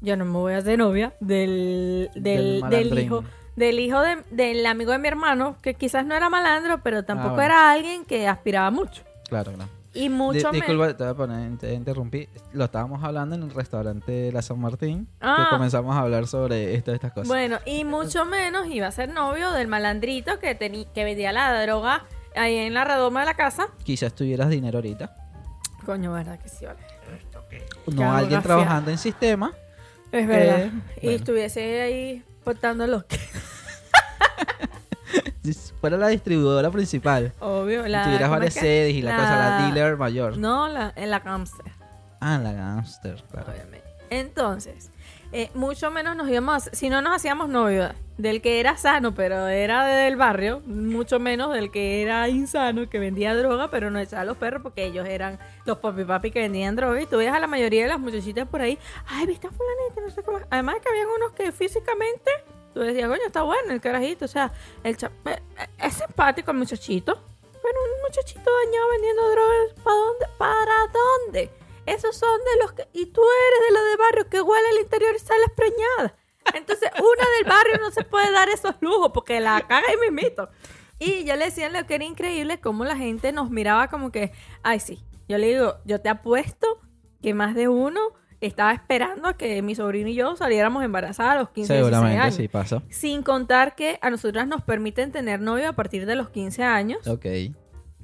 yo no me voy a hacer novia del, del, del, hijo. Del hijo de- del amigo de mi hermano, que quizás no era malandro, pero tampoco Ah, bueno. era alguien que aspiraba mucho. Claro, claro. Y mucho menos. Disculpa, te voy a poner, te interrumpí. Lo estábamos hablando en el restaurante de la San Martín. Ah. Que comenzamos a hablar sobre esto, estas cosas. Bueno, y mucho menos iba a ser novio del malandrito que, teni- que vendía la droga ahí en la redoma de la casa. Quizás tuvieras dinero ahorita. Coño, verdad que sí, vale. No Qué alguien trabajando en sistema. Es verdad. Eh, Y bueno. estuviese ahí portando los que. [LAUGHS] Fuera la distribuidora principal. Obvio. y La, tuvieras ¿cómo varias sedes y la, cosa, la dealer mayor. No, la, en la Camster, Ah, la gangster, claro. obviamente. Entonces, eh, mucho menos nos íbamos. Si no nos hacíamos novio del que era sano, pero era del barrio, mucho menos del que era insano, que vendía droga, pero no echaba a los perros porque ellos eran los papi papi que vendían droga. Y tú ves a la mayoría de las muchachitas por ahí, ay, viste a fulanito, no sé cómo. Además que habían unos que físicamente, tú decías, coño, está bueno el carajito, o sea, el cha- eh, eh, es simpático el muchachito, pero un muchachito dañado vendiendo drogas, ¿para dónde? ¿Para dónde? Esos son de los que... Y tú eres de los de barrio que huele al interior y sales preñada. Entonces, una del barrio no se puede dar esos lujos porque la caga y mismito. Y yo le decía lo que era increíble cómo la gente nos miraba como que, ay, sí. Yo le digo, yo te apuesto que más de uno estaba esperando a que mi sobrino y yo saliéramos embarazadas a los 15, 16 Seguramente, años. sí, pasó. Sin contar que a nosotras nos permiten tener novio a partir de los 15 años. Ok.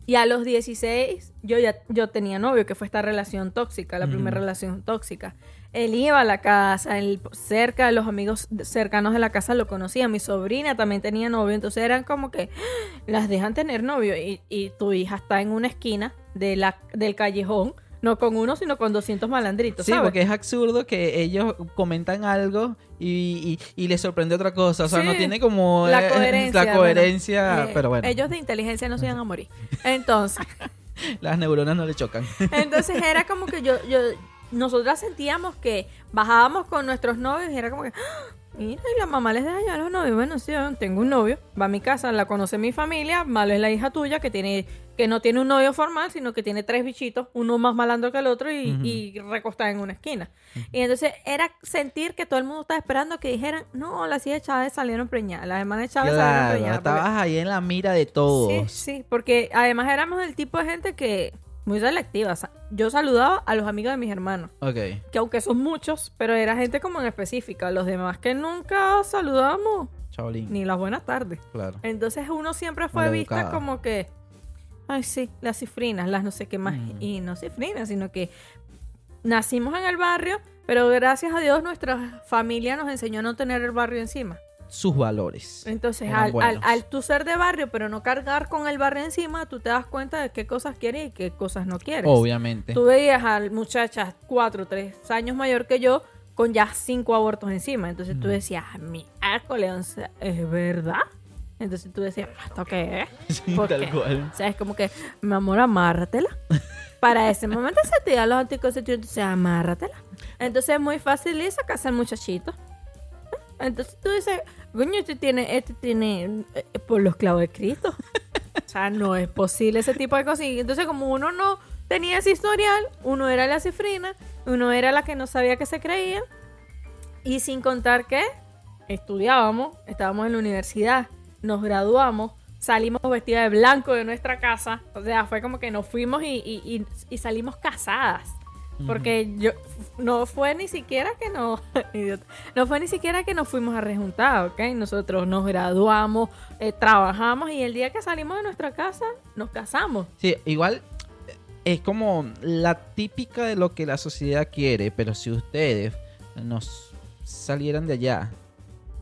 Y a los 16 yo ya yo tenía novio, que fue esta relación tóxica, la primera relación tóxica. Él iba a la casa, él cerca de los amigos cercanos de la casa lo conocía. Mi sobrina también tenía novio, entonces eran como que ¡ah! las dejan tener novio y, y tu hija está en una esquina de la, del callejón no con uno, sino con 200 malandritos, Sí, ¿sabes? porque es absurdo que ellos comentan algo y, y, y les sorprende otra cosa. O sea, Sí, no tiene como la eh, coherencia. la coherencia, bueno, eh, pero bueno, Ellos de inteligencia no se iban a morir. [LAUGHS] Entonces, [LAUGHS] las neuronas no le chocan. entonces era como que yo, yo, nosotras sentíamos que bajábamos con nuestros novios y era como que, "Ah, y la mamá les deja ya a los novios. Bueno, sí, tengo un novio, va a mi casa, la conoce mi familia, malo es la hija tuya que tiene, que no tiene un novio formal, sino que tiene tres bichitos, uno más malandro que el otro y, Ujú. y recostada en una esquina. Y entonces era sentir que todo el mundo estaba esperando que dijeran, no, las hijas de Chávez salieron preñadas, las hermanas de Chávez salieron preñadas. porque- estabas ahí en la mira de todos. Sí, sí, porque además éramos el tipo de gente que muy selectiva. sa- Yo saludaba a los amigos de mis hermanos, Ok. que aunque son muchos, pero era gente como en específica. Los demás que nunca saludamos Chaolín. ni las buenas tardes. Claro. Entonces uno siempre fue vista como que, ay sí, las cifrinas, las no sé qué más. Mm. Y no cifrinas, sino que nacimos en el barrio, pero gracias a Dios nuestra familia nos enseñó a no tener el barrio encima. Sus valores. Entonces, al, al, tú ser de barrio, pero no cargar con el barrio encima, tú te das cuenta de qué cosas quieres y qué cosas no quieres. Obviamente. Tú veías a muchachas cuatro, tres años mayor que yo con ya cinco abortos encima. Entonces tú decías, mi León, ¿es verdad? Entonces tú decías, ¿esto qué es? [LAUGHS] Sí, ¿Por tal qué? cual. O sea, es como que, mi amor, amárratela. [LAUGHS] Para ese momento se te dan los anticonceptivos, entonces amárratela. Entonces es muy fácil y sacarse al muchachito. Entonces tú dices, coño, este tiene, este tiene eh, por los clavos de Cristo. O sea, no es posible ese tipo de cosas. Y entonces, como uno no tenía ese historial, uno era la cifrina, uno era la que no sabía que se creía. Y sin contar que estudiábamos, estábamos en la universidad, nos graduamos, salimos vestidas de blanco de nuestra casa. O sea, fue como que nos fuimos y, salimos casadas. Porque yo no fue ni siquiera que no [LAUGHS] idiota, no fue ni siquiera que nos fuimos a rejuntar, ¿ok? Nosotros nos graduamos, eh, trabajamos y el día que salimos de nuestra casa nos casamos. Sí, igual eh, es como la típica de lo que la sociedad quiere, pero si ustedes nos salieran de allá,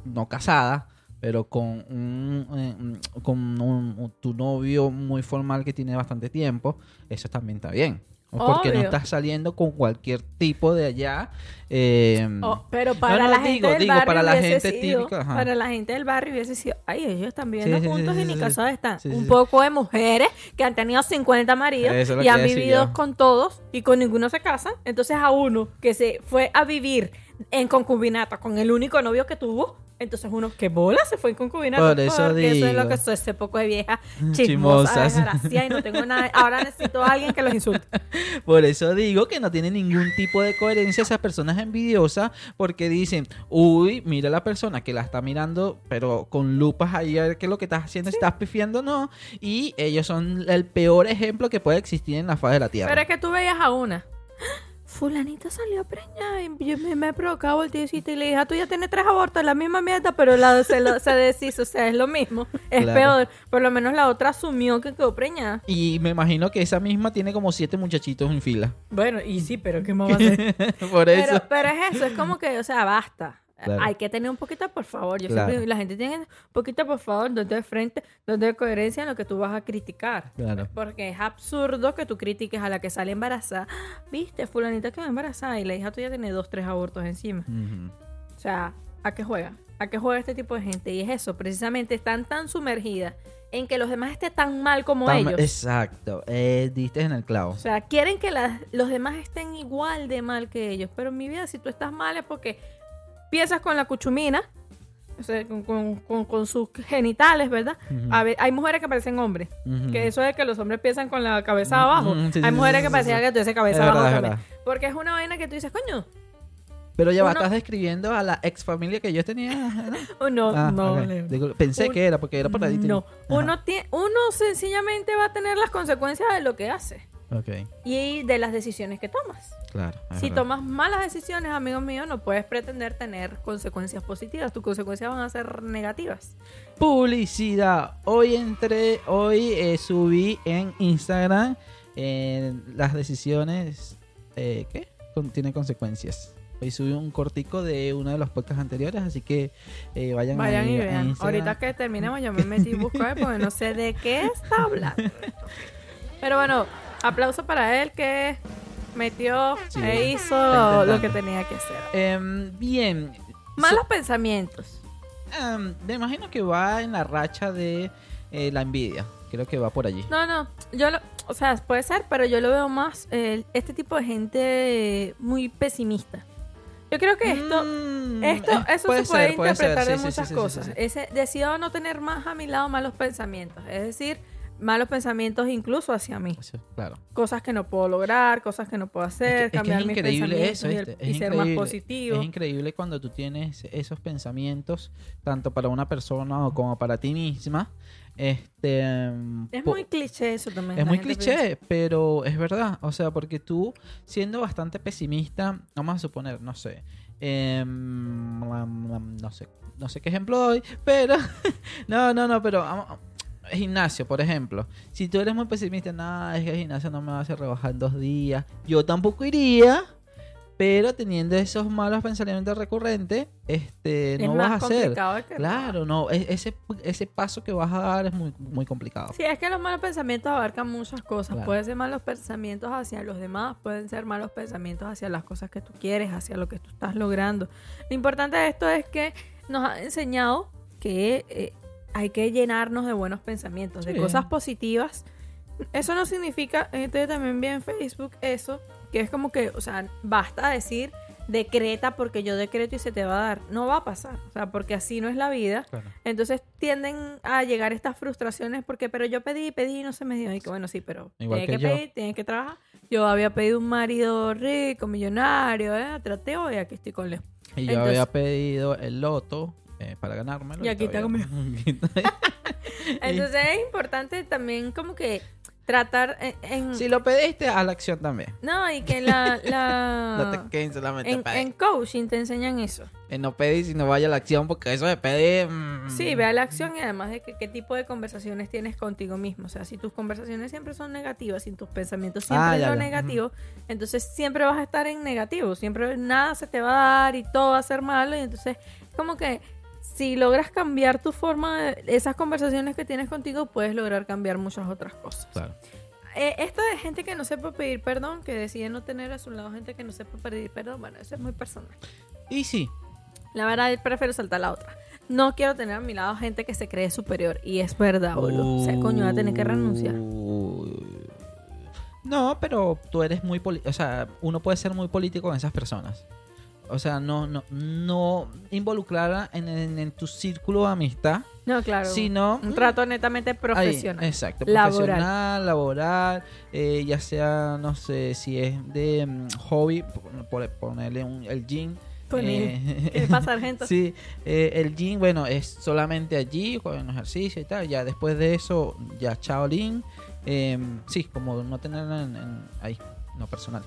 no casada, pero con un, eh, con un- tu novio muy formal que tiene bastante tiempo, eso también está bien. Porque no estás saliendo con cualquier tipo de allá. eh, Oh, pero para no, la digo, gente del digo, barrio para la gente sido, típica, ajá. para la gente del barrio hubiese sido, ay, ellos están viviendo Sí, sí, sí, juntos sí, y ni casados están. Un poco de mujeres que han tenido 50 maridos Eso y han vivido yo. con todos y con ninguno se casan. Entonces a uno que se fue a vivir en concubinato con el único novio que tuvo, entonces uno que bola se fue en concubinato. Por eso porque eso es lo digo. que soy, ese poco de vieja [LAUGHS] chismosa, y no tengo nada. Ahora necesito a alguien que los insulte. [LAUGHS] Por eso digo que no tiene ningún tipo de coherencia esas personas envidiosas porque dicen, uy, mira la persona que la está mirando, pero con lupas ahí a ver qué es lo que estás haciendo, si estás pifiando o no. Y ellos son el peor ejemplo que puede existir en la faz de la tierra. Pero es que tú veías a una. Fulanita salió preñada y yo me, me provocaba volteecita y le dije, ah, tú ya tienes tres abortos, la misma mierda, pero la, se, lo- se deshizo, o sea, es lo mismo, es Claro. peor. Por lo menos la otra asumió que quedó preñada. Y me imagino que esa misma tiene como siete muchachitos en fila. Bueno, y sí, pero ¿qué más va a hacer? [LAUGHS] Por eso. pero, pero es eso, es como que, o sea, basta. Claro. Hay que tener un poquito por favor. Yo Claro. siempre, la gente tiene un poquito por favor, donde de frente, donde de coherencia en lo que tú vas a criticar. Claro. Porque es absurdo que tú critiques a la que sale embarazada. Viste, fulanita quedó embarazada y la hija tuya tiene dos, tres abortos encima. O sea, ¿a qué juega? ¿A qué juega este tipo de gente? Y es eso, precisamente están tan sumergidas en que los demás estén tan mal como ellos. Exacto. Eh, diste en el clavo. O sea, quieren que las- los demás estén igual de mal que ellos. Pero en mi vida, si tú estás mal es porque piensas con la cuchumina, o sea, con, con- con- con sus genitales, ¿verdad? Ujú. A ver, hay mujeres que parecen hombres. Que eso es que los hombres piensan con la cabeza abajo. Sí, hay sí, mujeres sí, que parecen que tú dices cabeza Es abajo verdad, es también. verdad. Porque es una vaina que tú dices, coño, Pero ya va, Uno- estás describiendo a la ex familia que yo tenía. ¿no? [LAUGHS] o no, Ah, no. Digo, pensé Un- que era porque era por ahí. No, Ajá. uno, tie- uno sencillamente va a tener las consecuencias de lo que hace Y de las decisiones que tomas. claro. Si verdad. tomas malas decisiones, amigo mío, no puedes pretender tener consecuencias positivas. Tus consecuencias van a ser negativas. Publicidad. Hoy entré, hoy eh, subí en Instagram eh, las decisiones. Eh, ¿Qué? Con- tiene consecuencias. Hoy subí un cortico de uno de los podcasts anteriores, así que eh, vayan, Vayan ahí y a vean. Ahorita que terminemos, yo me metí y a ver porque no sé de qué está hablando. [LAUGHS] Pero bueno, aplauso para él que metió Sí, e hizo lo, que tenía que hacer. Em, bien. Malos pensamientos. So- em, me imagino que va en la racha de eh, la envidia. Creo que va por allí. No, no, yo lo, o sea, puede ser, pero yo lo veo más eh, este tipo de gente muy pesimista. Yo creo que esto, Mm, esto, eh, eso se puede ser, puede ser. interpretar de Sí, sí, sí, muchas sí, cosas. Ese, decido no tener más a mi lado malos pensamientos, es decir, malos pensamientos incluso hacia mí. Claro. Cosas que no puedo lograr, cosas que no puedo hacer, Es que- es que cambiar es mis increíble pensamientos eso, y, ser más positivo. Es increíble cuando tú tienes esos pensamientos, tanto para una persona o como para ti misma. Este, Es muy cliché eso también. es muy cliché, pero es verdad. O sea, porque tú, siendo bastante pesimista, vamos a suponer, no sé, em, no sé, no sé qué ejemplo doy, pero [LAUGHS] no, no, no, pero gimnasio, por ejemplo. Si tú eres muy pesimista, nada, es que el gimnasio no me va a hacer rebajar en dos días. Yo tampoco iría, pero teniendo esos malos pensamientos recurrentes, este, Es no más vas a hacer. que- Claro, no, e- ese, ese paso que vas a dar es muy, muy complicado. Sí, es que los malos pensamientos abarcan muchas cosas. Claro. Pueden ser malos pensamientos hacia los demás, pueden ser malos pensamientos hacia las cosas que tú quieres, hacia lo que tú estás logrando. Lo importante de esto es que nos ha enseñado que eh, hay que llenarnos de buenos pensamientos, de Sí. cosas positivas. Eso no significa, este también vi en Facebook eso, que es como que, o sea, basta decir decreta porque yo decreto y se te va a dar. No va a pasar, o sea, porque así no es la vida. Claro. Entonces tienden a llegar estas frustraciones porque, pero yo pedí, pedí y no se me dio. Y que bueno, sí, pero tienes que que, pedir, tienes que trabajar. Yo había pedido un marido rico, millonario, ¿eh? Trateo y aquí estoy con Leo. Y yo Entonces- había pedido el loto eh, para ganármelo. Y aquí todavía- [LAUGHS] [LAUGHS] Entonces es importante también como que tratar en... en- si lo pediste, a la acción también. No, y que la... [LAUGHS] la- No te queden solamente en, pedir. en coaching te enseñan eso. Eh, no pedí si no vaya a la acción, porque eso de pedir. mm, Sí, ve a la acción y además de que qué tipo de conversaciones tienes contigo mismo. O sea, si tus conversaciones siempre son negativas, si tus pensamientos siempre Ah, es ya, lo ya. negativo, entonces siempre vas a estar en negativo. Siempre nada se te va a dar y todo va a ser malo. Y entonces, como que si logras cambiar tu forma, de, esas conversaciones que tienes contigo, puedes lograr cambiar muchas otras cosas. Claro. Eh, esto de gente que no sepa pedir perdón, que decide no tener a su lado gente que no sepa pedir perdón, bueno, eso es muy personal. Y sí, La verdad, prefiero saltar la otra. No quiero tener a mi lado gente que se cree superior. Y es verdad, boludo. O sea, coño, va a tener que renunciar. No, pero tú eres muy o sea, uno puede ser muy político con esas personas. O sea, no, no, no involucrarla en, en- en tu círculo de amistad, No, claro. sino Un trato netamente Ahí, profesional. exacto, Laboral. profesional, laboral, eh, ya sea, no sé, si es de mm, hobby, ponerle un, el gym. Eh, ¿Qué pasa? [LAUGHS] Sí, eh, el gym, bueno, es solamente allí, con ejercicio y tal. Ya después de eso, ya Shaolin. Eh, sí, como no tener en, en- ahí, no personal.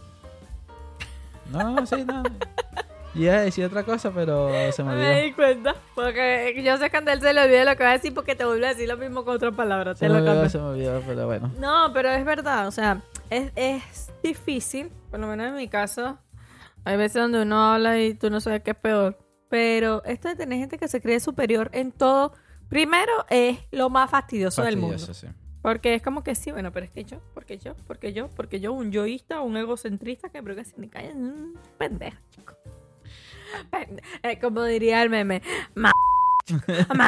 No, sí, no. [LAUGHS] Iba a decir otra cosa, pero se me Me olvidó. di cuenta. Porque yo sé que a él se le olvida lo que va a decir porque te vuelve a decir lo mismo con otras palabras. Se Te me lo olvidó, se me olvidó, pero bueno. No, pero es verdad. O sea, es, es difícil. Por lo menos en mi caso. Hay veces donde uno habla y tú no sabes qué es peor. Pero esto de tener gente que se cree superior en todo. Primero es lo más fastidioso, del mundo. Sí. Porque es como que sí, bueno, pero es que yo, porque yo, porque yo, porque yo, un yoísta, un egocentrista que creo que se me cae un pendejo, chico. [LAUGHS] Eh, como diría el meme, ma- [LAUGHS] ma-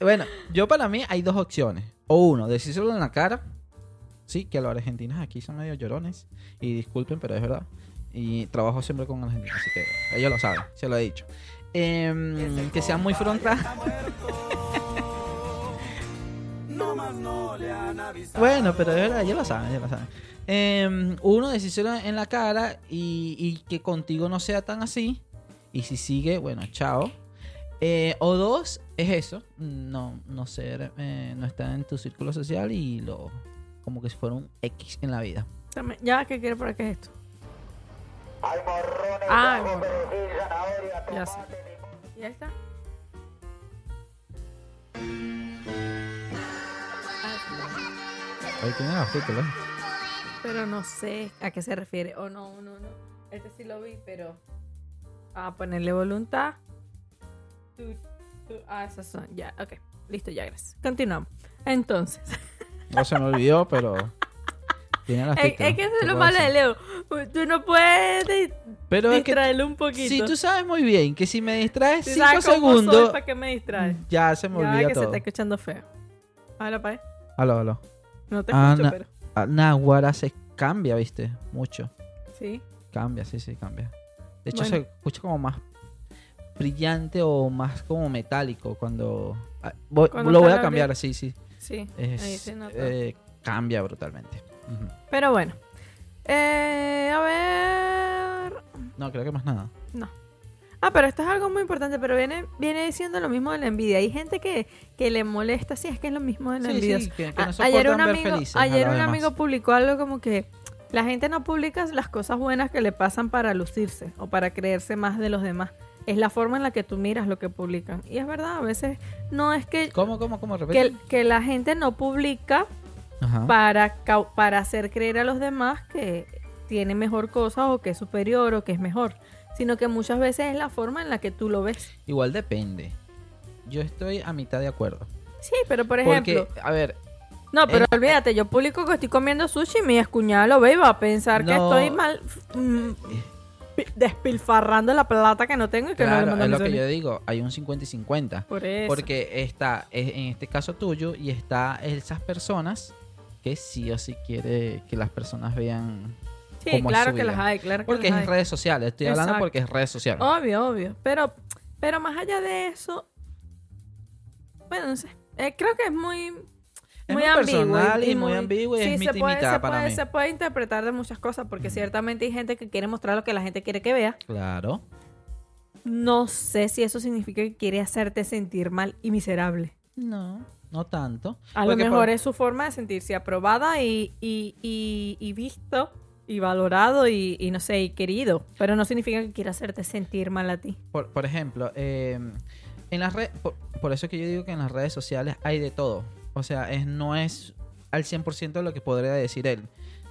Bueno, yo para mí hay dos opciones. O uno, decírselo en la cara. Sí, que los argentinos aquí son medio llorones. Y disculpen, pero es verdad. Y trabajo siempre con argentinos, así que ellos lo saben, se lo he dicho. Em, que sean muy frontal. Bueno, pero es verdad, ellos lo saben, ellos lo saben. Em, uno, decírselo en la cara y, y que contigo no sea tan así. Y si sigue, bueno, chao. Eh, o dos, es eso, no, no ser, eh, no estar en tu círculo social y lo, como que si fuera un X en la vida. Ya, ¿qué quiere por aquí es esto? Ah, bueno. ya sé. ¿Ya está? Ah. Ahí tienen los títulos. Pero no sé a qué se refiere. O no, no, no. Este sí lo vi, pero. A ponerle voluntad. Tu, tu- ah, esas son. Ya, ok. Listo, ya, gracias. Continuamos. Entonces. No se me olvidó, pero. Tiene las Es, es que eso ¿qué es lo malo de? Leo. Tú no puedes Pero es que distraerlo un poquito. si tú sabes muy bien que si me distraes Si 5 sabes cómo soy, segundos, ¿Para qué me distraes? ya se me Ya olvida que se está escuchando feo. Habla, pa' Aló, aló. No te Ah, escucho, pero... Ah, Nahuara se cambia, ¿viste? Mucho. Sí. Cambia, sí, sí, cambia. De hecho, Bueno. se escucha como más brillante o más como metálico cuando... ah, voy- Cuando lo voy a cambiar, sí, sí. Sí. Es, Ahí se nota. eh, cambia brutalmente. Pero bueno. Eh, a ver... No, creo que más nada. No. Ah, pero esto es algo muy importante, pero viene, viene diciendo lo mismo de la envidia. Hay gente que, que le molesta, sí, es que es lo mismo de la Sí, envidia. sí, que, que A- no ayer un amigo, ayer un demás. amigo publicó algo como que la gente no publica las cosas buenas que le pasan para lucirse o para creerse más de los demás. Es la forma en la que tú miras lo que publican. Y es verdad, a veces no es que, ¿Cómo, cómo, cómo? Que, que la gente no publica Ajá. para, para hacer creer a los demás que tiene mejor cosa o que es superior o que es mejor, sino que muchas veces es la forma en la que tú lo ves. Igual depende. Yo estoy a mitad de acuerdo. Sí, pero por ejemplo, Porque, a ver, no, pero en- olvídate, yo publico que estoy comiendo sushi y mi excuñada lo ve y va a pensar que No. estoy mal mm, pi- despilfarrando la plata que no tengo y que no claro, le mando es lo que yo digo. Hay un 50 y 50. Por eso. Porque está, es- en este caso tuyo, y está esas personas que sí o sí quiere que las personas vean. Sí, cómo es claro su que vida. las hay, claro que Porque es las en hay. redes sociales. Estoy hablando Exacto. porque es redes sociales. Obvio, obvio. Pero, pero más allá de eso, bueno, no sé. Eh, creo que es muy, Es muy personal y muy muy- ambiguo y es sí, mitad se y puede, mitad se para puede- mí. se puede interpretar de muchas cosas, porque ciertamente hay gente que quiere mostrar lo que la gente quiere que vea. Claro. No sé si eso significa que quiere hacerte sentir mal y miserable. No, no tanto. A lo mejor por- es su forma de sentirse aprobada y, y, y, y visto y valorado y, y no sé, y querido. Pero no significa que quiera hacerte sentir mal a ti. Por, por ejemplo, eh, en las redes, por, por eso es que yo digo que en las redes sociales hay de todo. O sea, es, no es al 100% lo que podría decir él.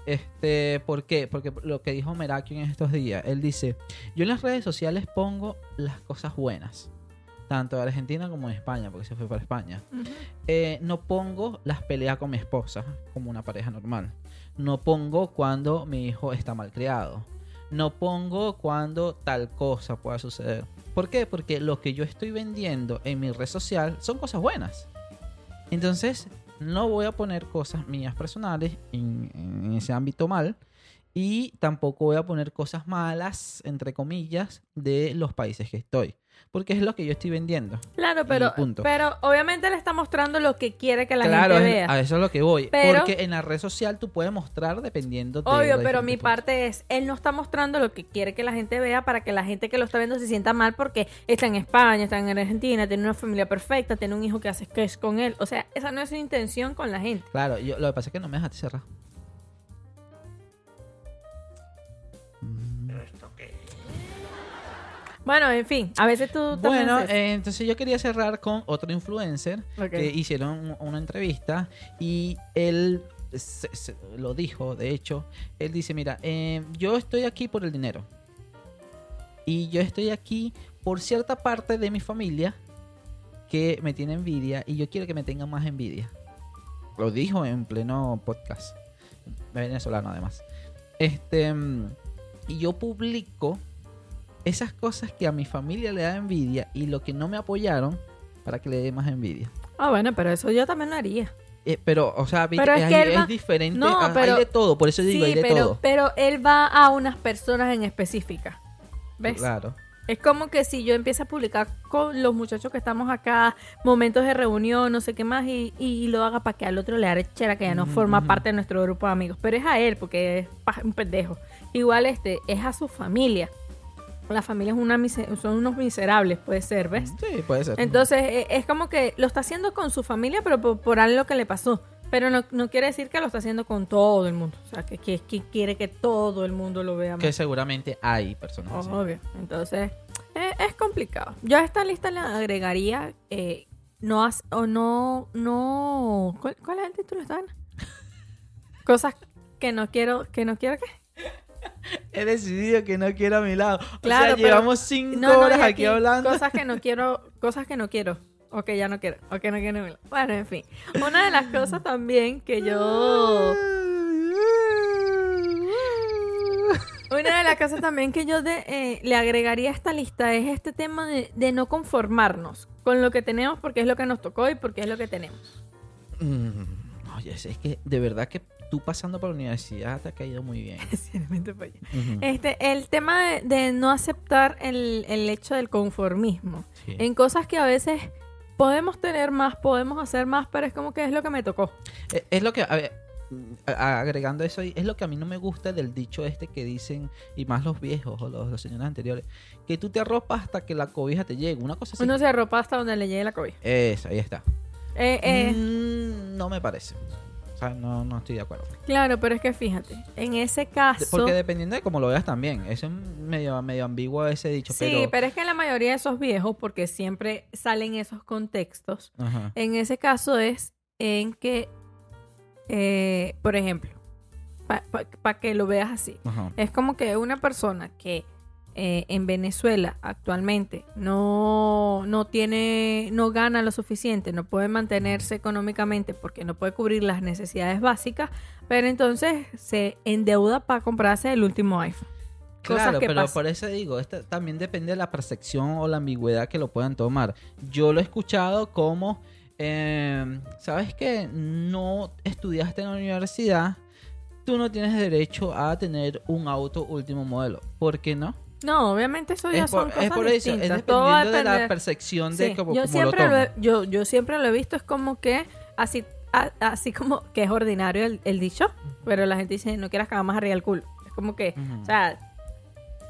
Este, ¿Por qué? Porque lo que dijo Merakio en estos días, él dice, yo en las redes sociales pongo las cosas buenas, tanto de Argentina como de España, porque se fue para España. Eh, no pongo las peleas con mi esposa como una pareja normal. No pongo cuando mi hijo está mal criado. No pongo cuando tal cosa pueda suceder. ¿Por qué? Porque lo que yo estoy vendiendo en mi red social son cosas buenas. Entonces, no voy a poner cosas mías personales en, en ese ámbito mal. Y tampoco voy a poner cosas malas, entre comillas, de los países que estoy. Porque es lo que yo estoy vendiendo. Claro, pero, punto. pero obviamente le está mostrando lo que quiere que la claro, gente vea. a eso es lo que voy. Pero- porque en la red social tú puedes mostrar dependiendo de Obvio, pero mi puntos. parte es, él no está mostrando lo que quiere que la gente vea para que la gente que lo está viendo se sienta mal porque está en España, está en Argentina, tiene una familia perfecta, tiene un hijo que hace sketch con él. O sea, esa no es su intención con la gente. Claro, yo, lo que pasa es que no me dejaste cerrar. Bueno, en fin, a veces tú también Bueno, haces- eh, entonces yo quería cerrar con otro influencer Ok. que hicieron un- una entrevista y él se- se- lo dijo, de hecho, él dice, mira, eh, yo estoy aquí por el dinero y yo estoy aquí por cierta parte de mi familia que me tiene envidia y yo quiero que me tengan más envidia. Lo dijo en pleno podcast, venezolano además. Este, mm, y yo publico esas cosas que a mi familia le da envidia y lo que no me apoyaron para que le dé más envidia. Ah, bueno, pero eso yo también lo haría. Eh, pero, o sea, Pero es es, que es va- diferente. No, ah, pero- hay de todo, por eso digo, hay de pero, todo. pero él va a unas personas en específica. ¿Ves? Claro. Es como que si yo empiezo a publicar con los muchachos que estamos acá, momentos de reunión, no sé qué más, y, y lo haga para que al otro le arrechera que ya no forma parte de nuestro grupo de amigos. Pero es a él, porque es un pendejo. Igual este, es a su familia. La familia es una son unos miserables, puede ser, ¿ves? Sí, puede ser. Entonces, eh, es como que lo está haciendo con su familia, pero por, por algo que le pasó. Pero no, no quiere decir que lo está haciendo con todo el mundo. O sea, que, que, que quiere que todo el mundo lo vea. que más. seguramente hay personas así. Obvio. Entonces, eh, es complicado. Yo a esta lista le agregaría eh, no has, o no, no. ¿Cuál, cuál es el título, Esteban? [LAUGHS] Cosas que no quiero, que no quiero que. [LAUGHS] He decidido que no quiero a mi lado. Claro, o sea, pero- llevamos cinco No, no, horas aquí, hablando. Cosas que no quiero, cosas que no quiero. O que ya no quiere. O que no quiere Milán. Bueno, en fin. Una de las cosas también que yo. Una de las cosas también que yo de- eh, le agregaría a esta lista es este tema de, de no conformarnos con lo que tenemos porque es lo que nos tocó y porque es lo que tenemos. Mm, Oye, es que de verdad que tú pasando por la universidad te ha caído muy bien. [LAUGHS] Este, el tema de, de no aceptar el, el hecho del conformismo Sí. en cosas que a veces podemos tener más, podemos hacer más, pero es como que es lo que me tocó. Eh, Es lo que, a ver, agregando eso, es lo que a mí no me gusta del dicho este que dicen, y más los viejos o los, los señores anteriores, que tú te arropas hasta que la cobija te llegue. Una cosa así. Uno se arropa hasta donde le llegue la cobija. Eso, ahí está. Eh, eh, Mm, no me parece. Sea, no, no estoy de acuerdo. Claro, pero es que fíjate, en ese caso... Porque dependiendo de cómo lo veas también. Eso es medio, medio ambiguo ese dicho. Sí, pero... pero... es que la mayoría de esos viejos, porque siempre salen esos contextos, Ajá. en ese caso es en que, eh, por ejemplo, para que lo veas así, Ajá. es como que una persona que eh, en Venezuela actualmente no, no tiene, no gana lo suficiente, no puede mantenerse económicamente porque no puede cubrir las necesidades básicas, pero entonces se endeuda para comprarse el último iPhone. Claro, que pero pasan. por eso digo, esto también depende de la percepción o la ambigüedad que lo puedan tomar. Yo lo he escuchado como, eh, ¿sabes qué? No estudiaste en la universidad, tú no tienes derecho a tener un auto último modelo. ¿Por qué no? No, obviamente eso ya Es son cosas es por eso, es distintas. A dependiendo de la percepción de cómo, yo cómo siempre lo yo, yo siempre lo he visto es como que así así como que es ordinario el, el dicho, pero la gente dice no quieras cagar más arriba del culo. Es como que, o sea,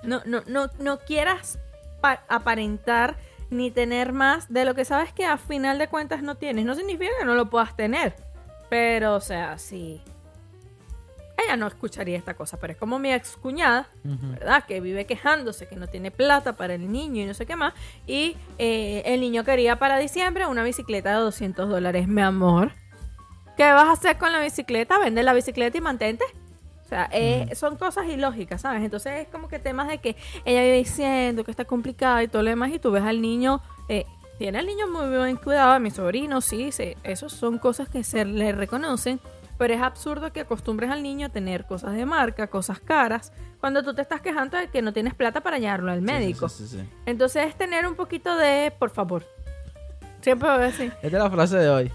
no no no no quieras pa- aparentar ni tener más de lo que sabes que a final de cuentas no tienes. No significa que no lo puedas tener, pero o sea, sí. Ella no escucharía esta cosa, pero es como mi ex cuñada, Ujú. ¿verdad? Que vive quejándose que no tiene plata para el niño y no sé qué más. Y eh, el niño quería para diciembre una bicicleta de 200 dólares. Mi amor, ¿qué vas a hacer con la bicicleta? Vende la bicicleta y mantente. O sea, eh, son cosas ilógicas, ¿sabes? Entonces es como que temas de que ella vive diciendo que está complicado y todo lo demás y tú ves al niño... eh, tiene al niño muy bien cuidado, mi sobrino, sí, sí, esos son cosas que se le reconocen, pero es absurdo que acostumbres al niño a tener cosas de marca, cosas caras, cuando tú te estás quejando de que no tienes plata para llevarlo al médico. sí, sí, sí. Entonces es tener un poquito de, por favor. Siempre voy a decir, Esta es la frase de hoy.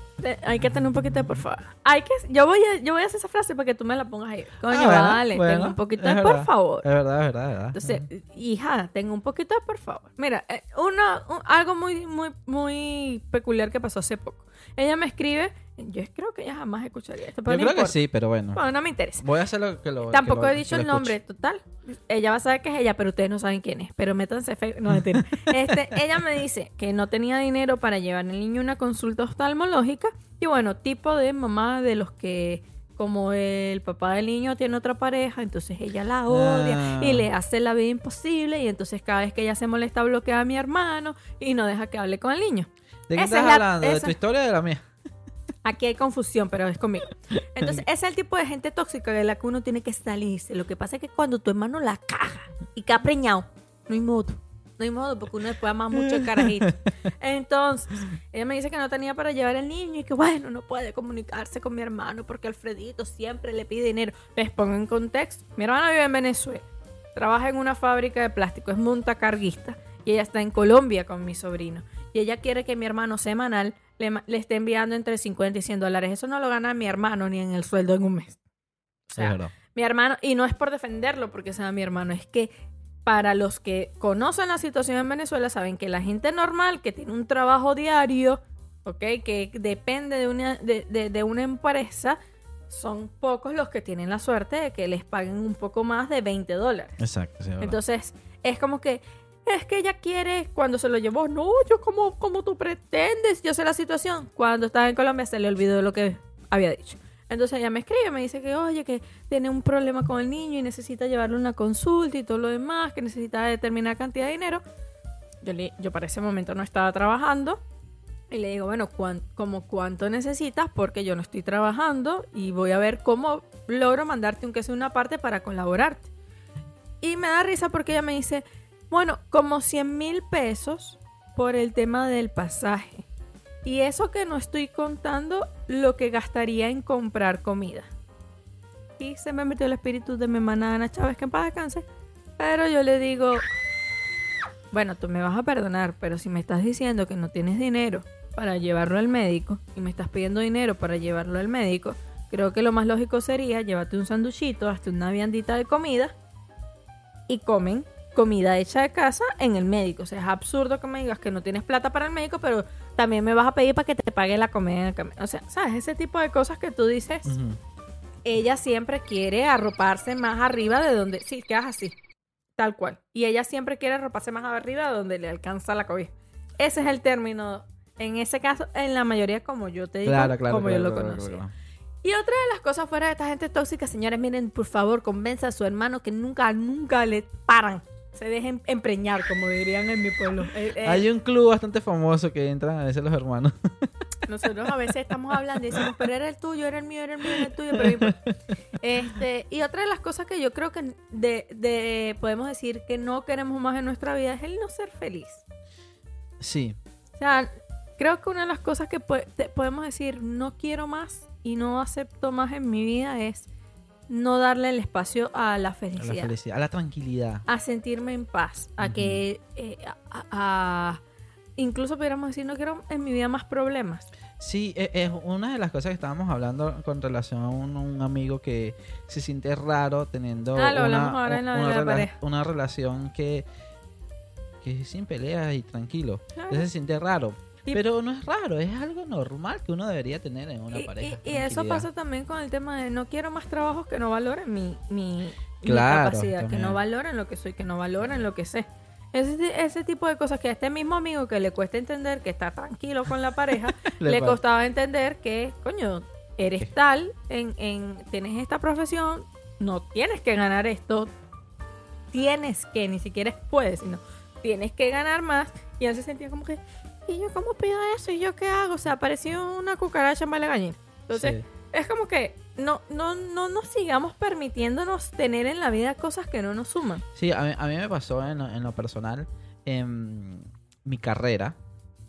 Hay que tener un poquito de por favor. Hay que, yo voy a, yo voy a hacer esa frase para que tú me la pongas ahí. Coño, Ah, vale, bueno, tengo un poquito de por favor. Es verdad, es verdad, es verdad. Entonces, hija, tengo un poquito de por favor. Mira, eh, una, un- algo muy, muy, muy peculiar que pasó hace poco. Ella me escribe, yo creo que ella jamás escucharía esto, pero Yo no creo que sí, pero bueno. Bueno, no me interesa. Voy a hacer lo que lo Tampoco que lo- he dicho el nombre, total. Ella va a saber que es ella, pero ustedes no saben quién es. Pero métanse fe... No, mentira. [LAUGHS] Este, ella me dice que no tenía dinero para llevar al niño a una consulta oftalmológica. Y bueno, tipo de mamá de los que, como el papá del niño tiene otra pareja, entonces ella la odia Ah. y le hace la vida imposible. Y entonces cada vez que ella se molesta, bloquea a mi hermano y no deja que hable con el niño. ¿De qué Esa estás es la- hablando? ¿De tu historia o de la mía? Aquí hay confusión, pero es conmigo. [LAUGHS] Entonces, ese es el tipo de gente tóxica de la que uno tiene que salirse. Lo que pasa es que cuando tu hermano la caga y que ha preñado, no hay modo. No hay modo porque uno después ama mucho el carajito. [LAUGHS] Entonces, ella me dice que no tenía para llevar el niño y que bueno, no puede comunicarse con mi hermano porque Alfredito siempre le pide dinero. Les pongo en contexto. Mi hermano vive en Venezuela. Trabaja en una fábrica de plástico, es montacarguista. Y ella está en Colombia con mi sobrino. Y ella quiere que mi hermano semanal le, esté enviando entre 50 y 100 dólares. Eso no lo gana mi hermano ni en el sueldo en un mes. O sea, mi hermano, y no es por defenderlo porque sea mi hermano, es que para los que conocen la situación en Venezuela, saben que la gente normal que tiene un trabajo diario, ¿ok? Que depende de una, de, de- de una empresa, son pocos los que tienen la suerte de que les paguen un poco más de 20 dólares. Exacto, sí. Entonces, es como que, es que ella quiere, cuando se lo llevó, no, yo como, como tú pretendes, yo sé la situación. Cuando estaba en Colombia se le olvidó lo que había dicho. Entonces ella me escribe, me dice que, oye, que tiene un problema con el niño y necesita llevarle una consulta y todo lo demás, que necesita determinada cantidad de dinero. Yo, le, yo para ese momento no estaba trabajando. Y le digo, bueno, ¿cuán- como cuánto necesitas? Porque yo no estoy trabajando y voy a ver cómo logro mandarte aunque sea una parte para colaborarte. Y me da risa porque ella me dice, bueno, como 100 mil pesos por el tema del pasaje. Y eso que no estoy contando lo que gastaría en comprar comida. Y se me metió el espíritu de mi hermana Ana Chávez, que en paz descanse. Pero yo le digo, bueno, tú me vas a perdonar, pero si me estás diciendo que no tienes dinero para llevarlo al médico y me estás pidiendo dinero para llevarlo al médico, creo que lo más lógico sería llévate un sanduchito, hasta una viandita de comida y comen comida hecha de casa en el médico. O sea, es absurdo que me digas que no tienes plata para el médico, pero también me vas a pedir para que te pague la comida en el camino. O sea, ¿sabes? Ese tipo de cosas que tú dices, ella siempre quiere arroparse más arriba de donde... Sí, quedas así, tal cual. Y ella siempre quiere arroparse más arriba de donde le alcanza la cobija. Ese es el término, en ese caso, en la mayoría como yo te digo, Claro, claro. como yo lo claro. Y otra de las cosas fuera de esta gente tóxica, señores, miren, por favor, convenza a su hermano que nunca, nunca le paran. Se dejen empreñar, como dirían en mi pueblo. Eh, eh, Hay un club bastante famoso que entran a veces los hermanos. [LAUGHS] Nosotros a veces estamos hablando y decimos, pero era el tuyo, era el mío, era el mío, era el tuyo, pero importa. este, y otra de las cosas que yo creo que de, de- podemos decir que no queremos más en nuestra vida es el no ser feliz. Sí, O sea, creo que una de las cosas que po- podemos decir no quiero más y no acepto más en mi vida es no darle el espacio a la a felicidad. la felicidad, a la tranquilidad. a sentirme en paz, a que eh, a- a- a- incluso pudiéramos decir no quiero en mi vida más problemas. Sí, e- es una de las cosas que estábamos hablando con relación a un, un amigo que se siente raro teniendo Ah, lo una, ahora en la- en la rela- pareja. una relación que, que es sin peleas y tranquilo. Claro. Entonces se siente raro. Y- Pero no es raro, es algo normal que uno debería tener en una Y, pareja. y- y eso pasa también con el tema de no quiero más trabajos que no valoren mi, mi, capacidad, que no valoren lo que soy, que no valoren lo que sé. Ese, ese tipo de cosas que a este mismo amigo que le cuesta entender que está tranquilo con la pareja, [LAUGHS] Le costaba entender que, coño, eres tal, en, en, tienes esta profesión, no tienes que ganar esto, tienes que, ni siquiera es puedes, sino tienes que ganar más. Y él se sentía como que, ¿y yo cómo pido eso? ¿Y yo qué hago? O sea, pareció una cucaracha en baile gallina. Entonces, Sí. es como que no, no, no nos sigamos permitiéndonos tener en la vida cosas que no nos suman. Sí, a mí, a mí me pasó en lo, en lo personal, en mi carrera,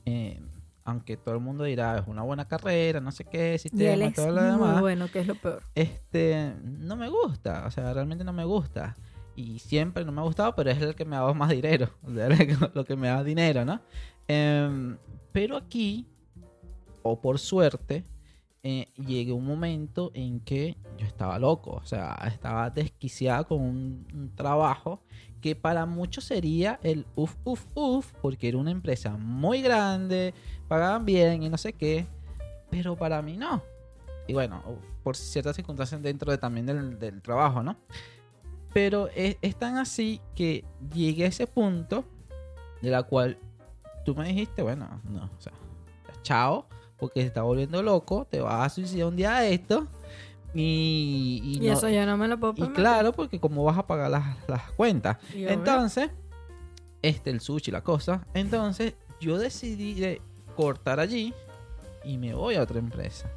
eh, aunque todo el mundo dirá, es una buena carrera, no sé qué, Y sistema, es todo lo muy demás, bueno, que es lo peor. este, no me gusta, o sea, realmente no me gusta. Y siempre no me ha gustado, pero es el que me ha dado más dinero, o sea, [LAUGHS] lo que me da dinero, ¿no? Em, pero aquí, o por suerte, eh, llegué un momento en que yo estaba loco, o sea, estaba desquiciado con un, trabajo que para muchos sería el uf, uf, uf, porque era una empresa muy grande, pagaban bien y no sé qué, pero para mí no. Y bueno, por ciertas circunstancias dentro de, también del, del trabajo, ¿no? Pero es, es tan así que llegué a ese punto de la cual tú me dijiste, bueno, no, o sea, chao, porque se está volviendo loco, te vas a suicidar un día de esto. Y, y Y, no- eso yo no me lo puedo y permitir. claro, porque como vas a pagar las, las cuentas. Y. Entonces, este, el sushi, la cosa. Entonces, yo decidí de cortar allí y me voy a otra empresa.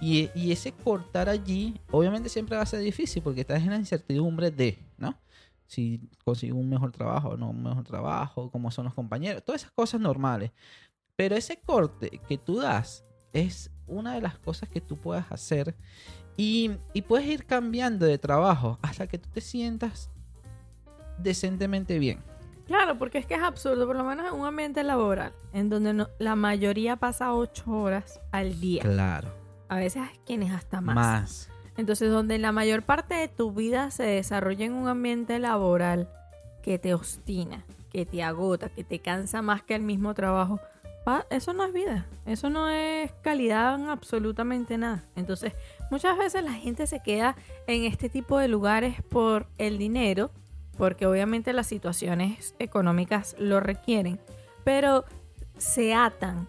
Y, y ese cortar allí, obviamente siempre va a ser difícil porque estás en la incertidumbre de. Si consigo un mejor trabajo o no un mejor trabajo, cómo son los compañeros, todas esas cosas normales. Pero ese corte que tú das es una de las cosas que tú puedas hacer y, y puedes ir cambiando de trabajo hasta que tú te sientas decentemente bien. Claro, porque es que es absurdo, por lo menos en un ambiente laboral, en donde no- la mayoría pasa ocho horas al día. Claro. A veces hay quienes hasta más. Más. Entonces, donde la mayor parte de tu vida se desarrolla en un ambiente laboral que te obstina, que te agota, que te cansa más que el mismo trabajo, eso no es vida. Eso no es calidad en absolutamente nada. Entonces, muchas veces la gente se queda en este tipo de lugares por el dinero, porque obviamente las situaciones económicas lo requieren, pero se atan.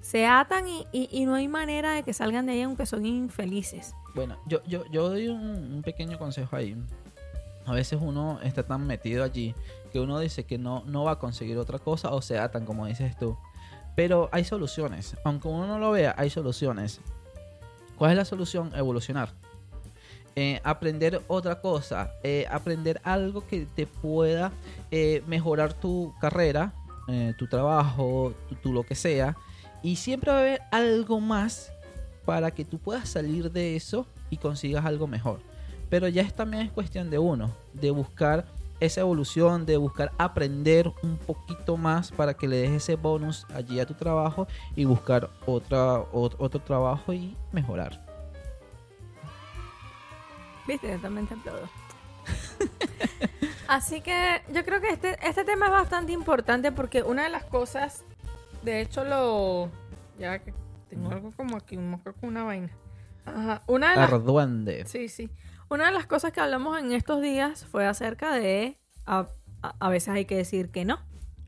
Se atan y, y- y no hay manera de que salgan de ahí aunque son infelices. Bueno, yo, yo, yo doy un, pequeño consejo ahí. A veces uno está tan metido allí que uno dice que no, no va a conseguir otra cosa o se atan, como dices tú. Pero hay soluciones. Aunque uno no lo vea, hay soluciones. ¿Cuál es la solución? Evolucionar. Eh, aprender otra cosa. eh, aprender algo que te pueda eh, mejorar tu carrera, tu trabajo, tu, tu lo que sea. Y siempre va a haber algo más para que tú puedas salir de eso y consigas algo mejor. Pero ya es, también es cuestión de uno, de buscar esa evolución, de buscar aprender un poquito más para que le des ese bonus allí a tu trabajo y buscar otra, ot- otro trabajo y mejorar. Viste, yo también te aplaudo. [LAUGHS] Así que yo creo que este, este tema es bastante importante porque una de las cosas, de hecho lo... Ya que tengo algo como aquí, un mosco con una vaina. Ajá. Una de las Arduende. Sí, sí. Una de las cosas que hablamos en estos días fue acerca de a, a- a veces hay que decir que no.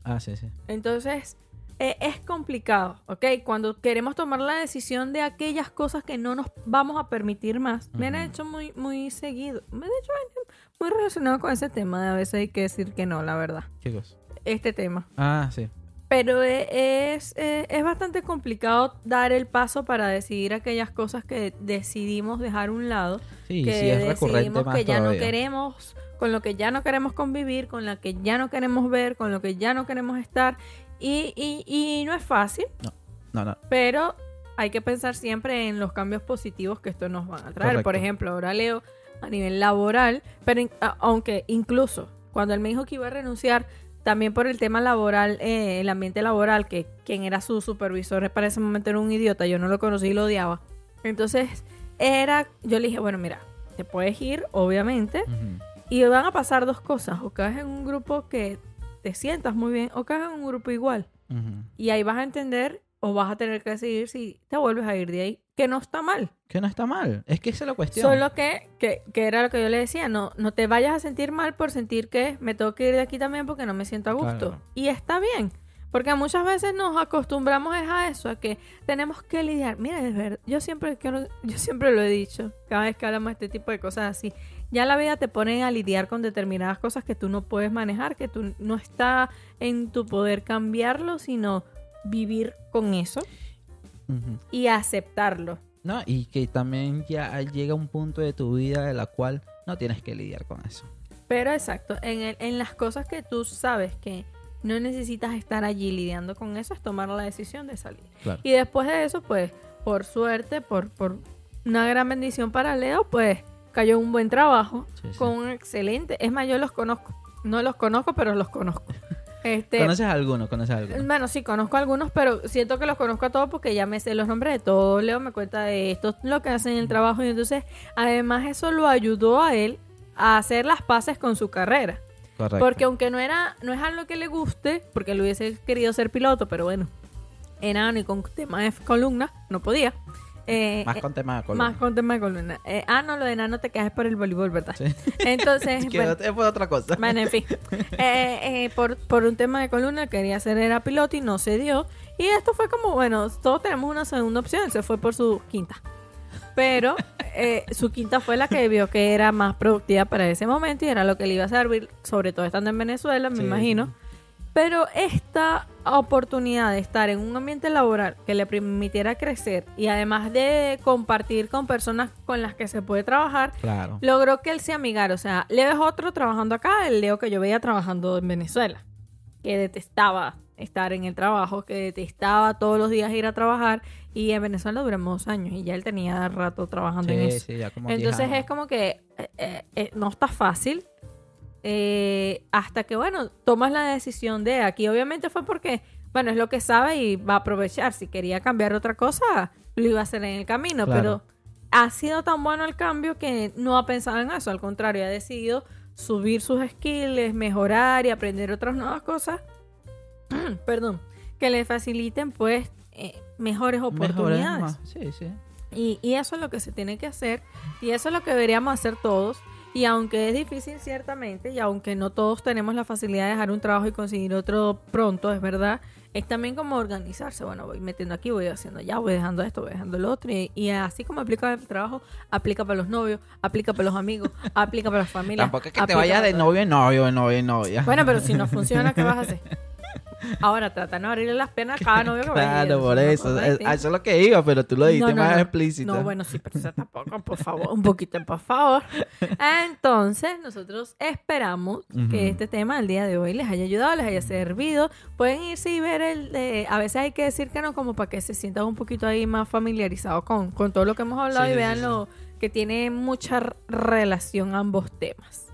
Ah, sí, sí. Entonces, eh, es complicado, ¿ok? Cuando queremos tomar la decisión de aquellas cosas que no nos vamos a permitir más. Me han hecho muy, muy seguido. Me han hecho muy relacionado con ese tema de a veces hay que decir que no, la verdad. Chicos. Este tema. Ah, sí. Pero e- es, eh, es bastante complicado dar el paso para decidir aquellas cosas que decidimos dejar a un lado Sí, que sí, es decidimos que ya todavía. no queremos, con lo que ya no queremos convivir, con la que ya no queremos ver, con lo que ya no queremos estar. Y, y, y no es fácil, No, no. pero hay que pensar siempre en los cambios positivos que esto nos va a traer. Por ejemplo, ahora Leo a nivel laboral, pero aunque incluso cuando él me dijo que iba a renunciar, también por el tema laboral, eh, el ambiente laboral, que quien era su supervisor para ese momento era un idiota, yo no lo conocí y lo odiaba. Entonces, era, yo le dije, bueno, mira, te puedes ir, obviamente, y van a pasar dos cosas, o caes en un grupo que te sientas muy bien, o caes en un grupo igual. Y ahí vas a entender o vas a tener que decidir si te vuelves a ir de ahí, que no está mal. Que no está mal. Es que esa es la cuestión. Solo que, que, que era lo que yo le decía, no, no te vayas a sentir mal por sentir que me tengo que ir de aquí también porque no me siento a gusto. Claro. Y está bien, porque muchas veces nos acostumbramos a eso, a que tenemos que lidiar. Mira, es verdad, yo siempre, quiero- [LAUGHS] yo siempre lo he dicho, cada vez que hablamos de este tipo de cosas así. Ya la vida te pone a lidiar con determinadas cosas que tú no puedes manejar, que tú no está en tu poder cambiarlo, sino vivir con eso Y aceptarlo. No, y que también ya llega un punto de tu vida de la cual no tienes que lidiar con eso. Pero exacto, en, el- en las cosas que tú sabes que no necesitas estar allí lidiando con eso, es tomar la decisión de salir. Claro. Y después de eso, pues, por suerte, por, por una gran bendición para Leo, pues cayó un buen trabajo Sí, sí. con un excelente. Es más, yo los conozco. No los conozco, pero los conozco. [LAUGHS] Este, ¿Conoces a alguno? ¿Conoces a alguno? bueno, sí, conozco algunos, pero siento que los conozco a todos porque ya me sé los nombres de todos. Leo me cuenta de esto, lo que hacen en el trabajo. Y entonces, además, eso lo ayudó a él a hacer las paces con su carrera. Correcto. Porque aunque no era, no es algo que le guste, porque él hubiese querido ser piloto, pero bueno, enano y con tema de columna, no podía. Eh, Más eh, con tema de columna. más con tema de columna. Eh, ah, no, lo de enano te quedas por el voleibol, ¿verdad? Sí. [LAUGHS] Entonces, Que bueno, por otra cosa. bueno, en fin. [LAUGHS] Eh, por, por un tema de columna quería ser era piloto y no se dio. Y esto fue como, bueno, todos tenemos una segunda opción. Se fue por su quinta. Pero [LAUGHS] eh, su quinta fue la que vio que era más productiva para ese momento y era lo que le iba a servir, sobre todo estando en Venezuela, me Sí, imagino. Pero esta oportunidad de estar en un ambiente laboral que le permitiera crecer y además de compartir con personas con las que se puede trabajar, Claro. logró que él se amigara. O sea, Leo es otro trabajando acá, el Leo que yo veía trabajando en Venezuela, que detestaba estar en el trabajo, que detestaba todos los días ir a trabajar y en Venezuela duramos dos años y ya él tenía rato trabajando en Sí, eso. sí, ya como 10 Entonces es como que eh, eh, eh, no está fácil eh, hasta que, bueno, tomas la decisión de aquí. Obviamente fue porque, bueno, es lo que sabe y va a aprovechar. Si quería cambiar otra cosa, lo iba a hacer en el camino, Claro. pero ha sido tan bueno el cambio que no ha pensado en eso. Al contrario, ha decidido subir sus skills, mejorar y aprender otras nuevas cosas. [CLEARS THROAT] Perdón, que le faciliten, pues, eh, mejores oportunidades. Sí, sí. Y, y eso es lo que se tiene que hacer y eso es lo que deberíamos hacer todos. Y aunque es difícil ciertamente y aunque no todos tenemos la facilidad de dejar un trabajo y conseguir otro pronto, es verdad, es también como organizarse. Bueno, voy metiendo aquí, voy haciendo allá, voy dejando esto, voy dejando lo otro. Y, y así como aplica el trabajo, aplica para los novios, aplica para los amigos, [LAUGHS] aplica para las familias. Tampoco es que te vayas de novio en novio, en novio en novia. Bueno, pero si no [LAUGHS] funciona, ¿qué vas a hacer? Ahora tratan de abrirle las piernas a cada novio que. Claro, por eso. Es- a Eso es lo que iba, pero tú lo dijiste No, no, más no. explícito. No, bueno, sí, pero eso tampoco, por favor, un poquito, por favor. Entonces, nosotros esperamos que este tema del día de hoy les haya ayudado, les haya servido. Pueden irse y ver el de, a veces hay que decir que no, como para que se sientan un poquito ahí más familiarizados con, con todo lo que hemos hablado Sí, y vean sí, sí. lo que tiene mucha relación ambos temas.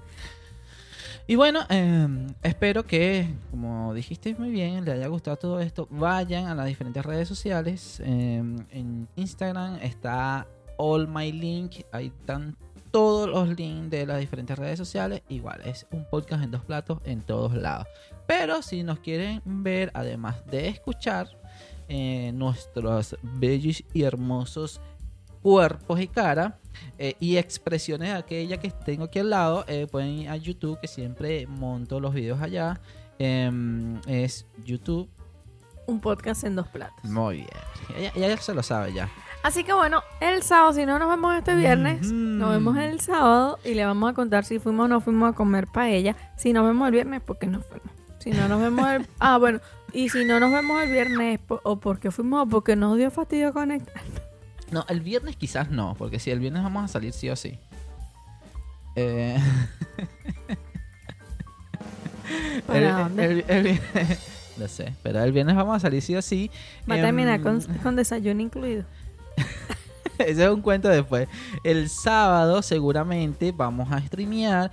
Y bueno, eh, espero que, como dijiste muy bien, le haya gustado todo esto. Vayan a las diferentes redes sociales. eh, en Instagram está All My Link. Ahí están todos los links de las diferentes redes sociales. Igual, es un podcast en dos platos en todos lados. Pero si nos quieren ver, además de escuchar eh, nuestros bellos y hermosos cuerpos y cara eh, y expresiones aquella que tengo aquí al lado, eh, pueden ir a YouTube, que siempre monto los videos allá. Em, es YouTube. Un podcast en dos platos. Muy bien. Ella, ella se lo sabe ya. Así que bueno, el sábado, si no nos vemos este viernes, nos vemos el sábado y le vamos a contar si fuimos o no fuimos a comer paella. Si nos vemos el viernes, ¿por qué no fuimos? Si no nos vemos el... [LAUGHS] Ah, bueno, y si no nos vemos el viernes, o porque fuimos o porque nos dio fastidio conectar. No, el viernes quizás no, porque si el viernes vamos a salir sí o sí. Eh, [LAUGHS] ¿Para el- dónde? el- el vi- no [LAUGHS] sé, pero el viernes vamos a salir sí o sí. Va a terminar con, con desayuno incluido. [LAUGHS] Ese es un cuento después. El sábado seguramente vamos a streamear.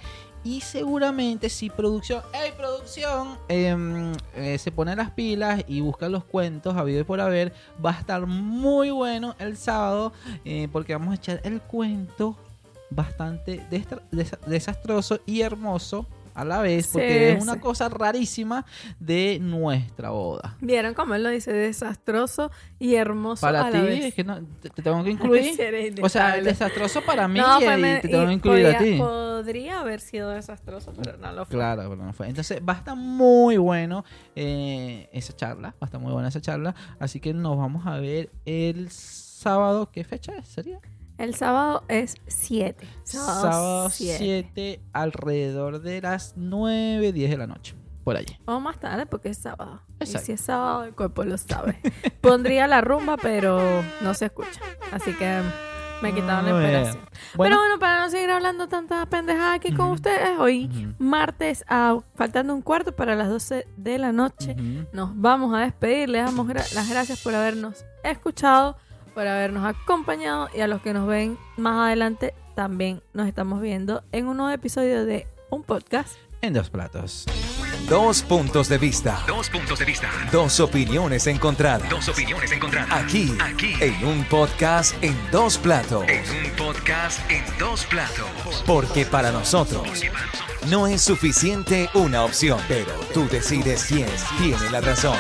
Y seguramente si producción, ¡Ey, producción! Em, eh, se pone las pilas y busca los cuentos habido y por haber. Va a estar muy bueno el sábado. eh, porque vamos a echar el cuento bastante desastroso y hermoso a la vez. Porque Sí, es una sí. cosa rarísima de nuestra boda. ¿Vieron cómo él lo dice? Desastroso y hermoso Para a ti, la vez. es que no, te, te tengo que incluir. [LAUGHS] O sea, inestable. desastroso para mí No, y, me- te tengo que incluir a ti. Podría haber sido desastroso, pero no lo fue. Claro, pero no fue. Entonces va a estar muy bueno eh, esa charla. Va a estar muy buena esa charla. Así que nos vamos a ver el sábado. ¿Qué fecha es? ¿Sería? El sábado es 7. Sábado siete. 7 alrededor de las 9, 10 de la noche. Por allí. O más tarde porque es sábado. Exacto. Y si es sábado, el cuerpo lo sabe. [LAUGHS] Pondría la rumba, pero no se escucha. Así que me quitaron la inspiración. Bueno, Pero bueno, para no seguir hablando tanta pendejada aquí con Ujú. ustedes, hoy Ujú. martes, a, faltando un cuarto para las 12 de la noche, ujú. nos vamos a despedir. Les damos gra- las gracias por habernos escuchado, por habernos acompañado y a los que nos ven más adelante también nos estamos viendo en un nuevo episodio de un podcast. en dos platos. Dos puntos de vista. Dos puntos de vista. Dos opiniones encontradas. Dos opiniones encontradas. Aquí, Aquí. en un podcast en dos platos. En un podcast en dos platos. Porque para nosotros Porque para nosotros no es suficiente una opción, pero tú decides quién tiene la razón.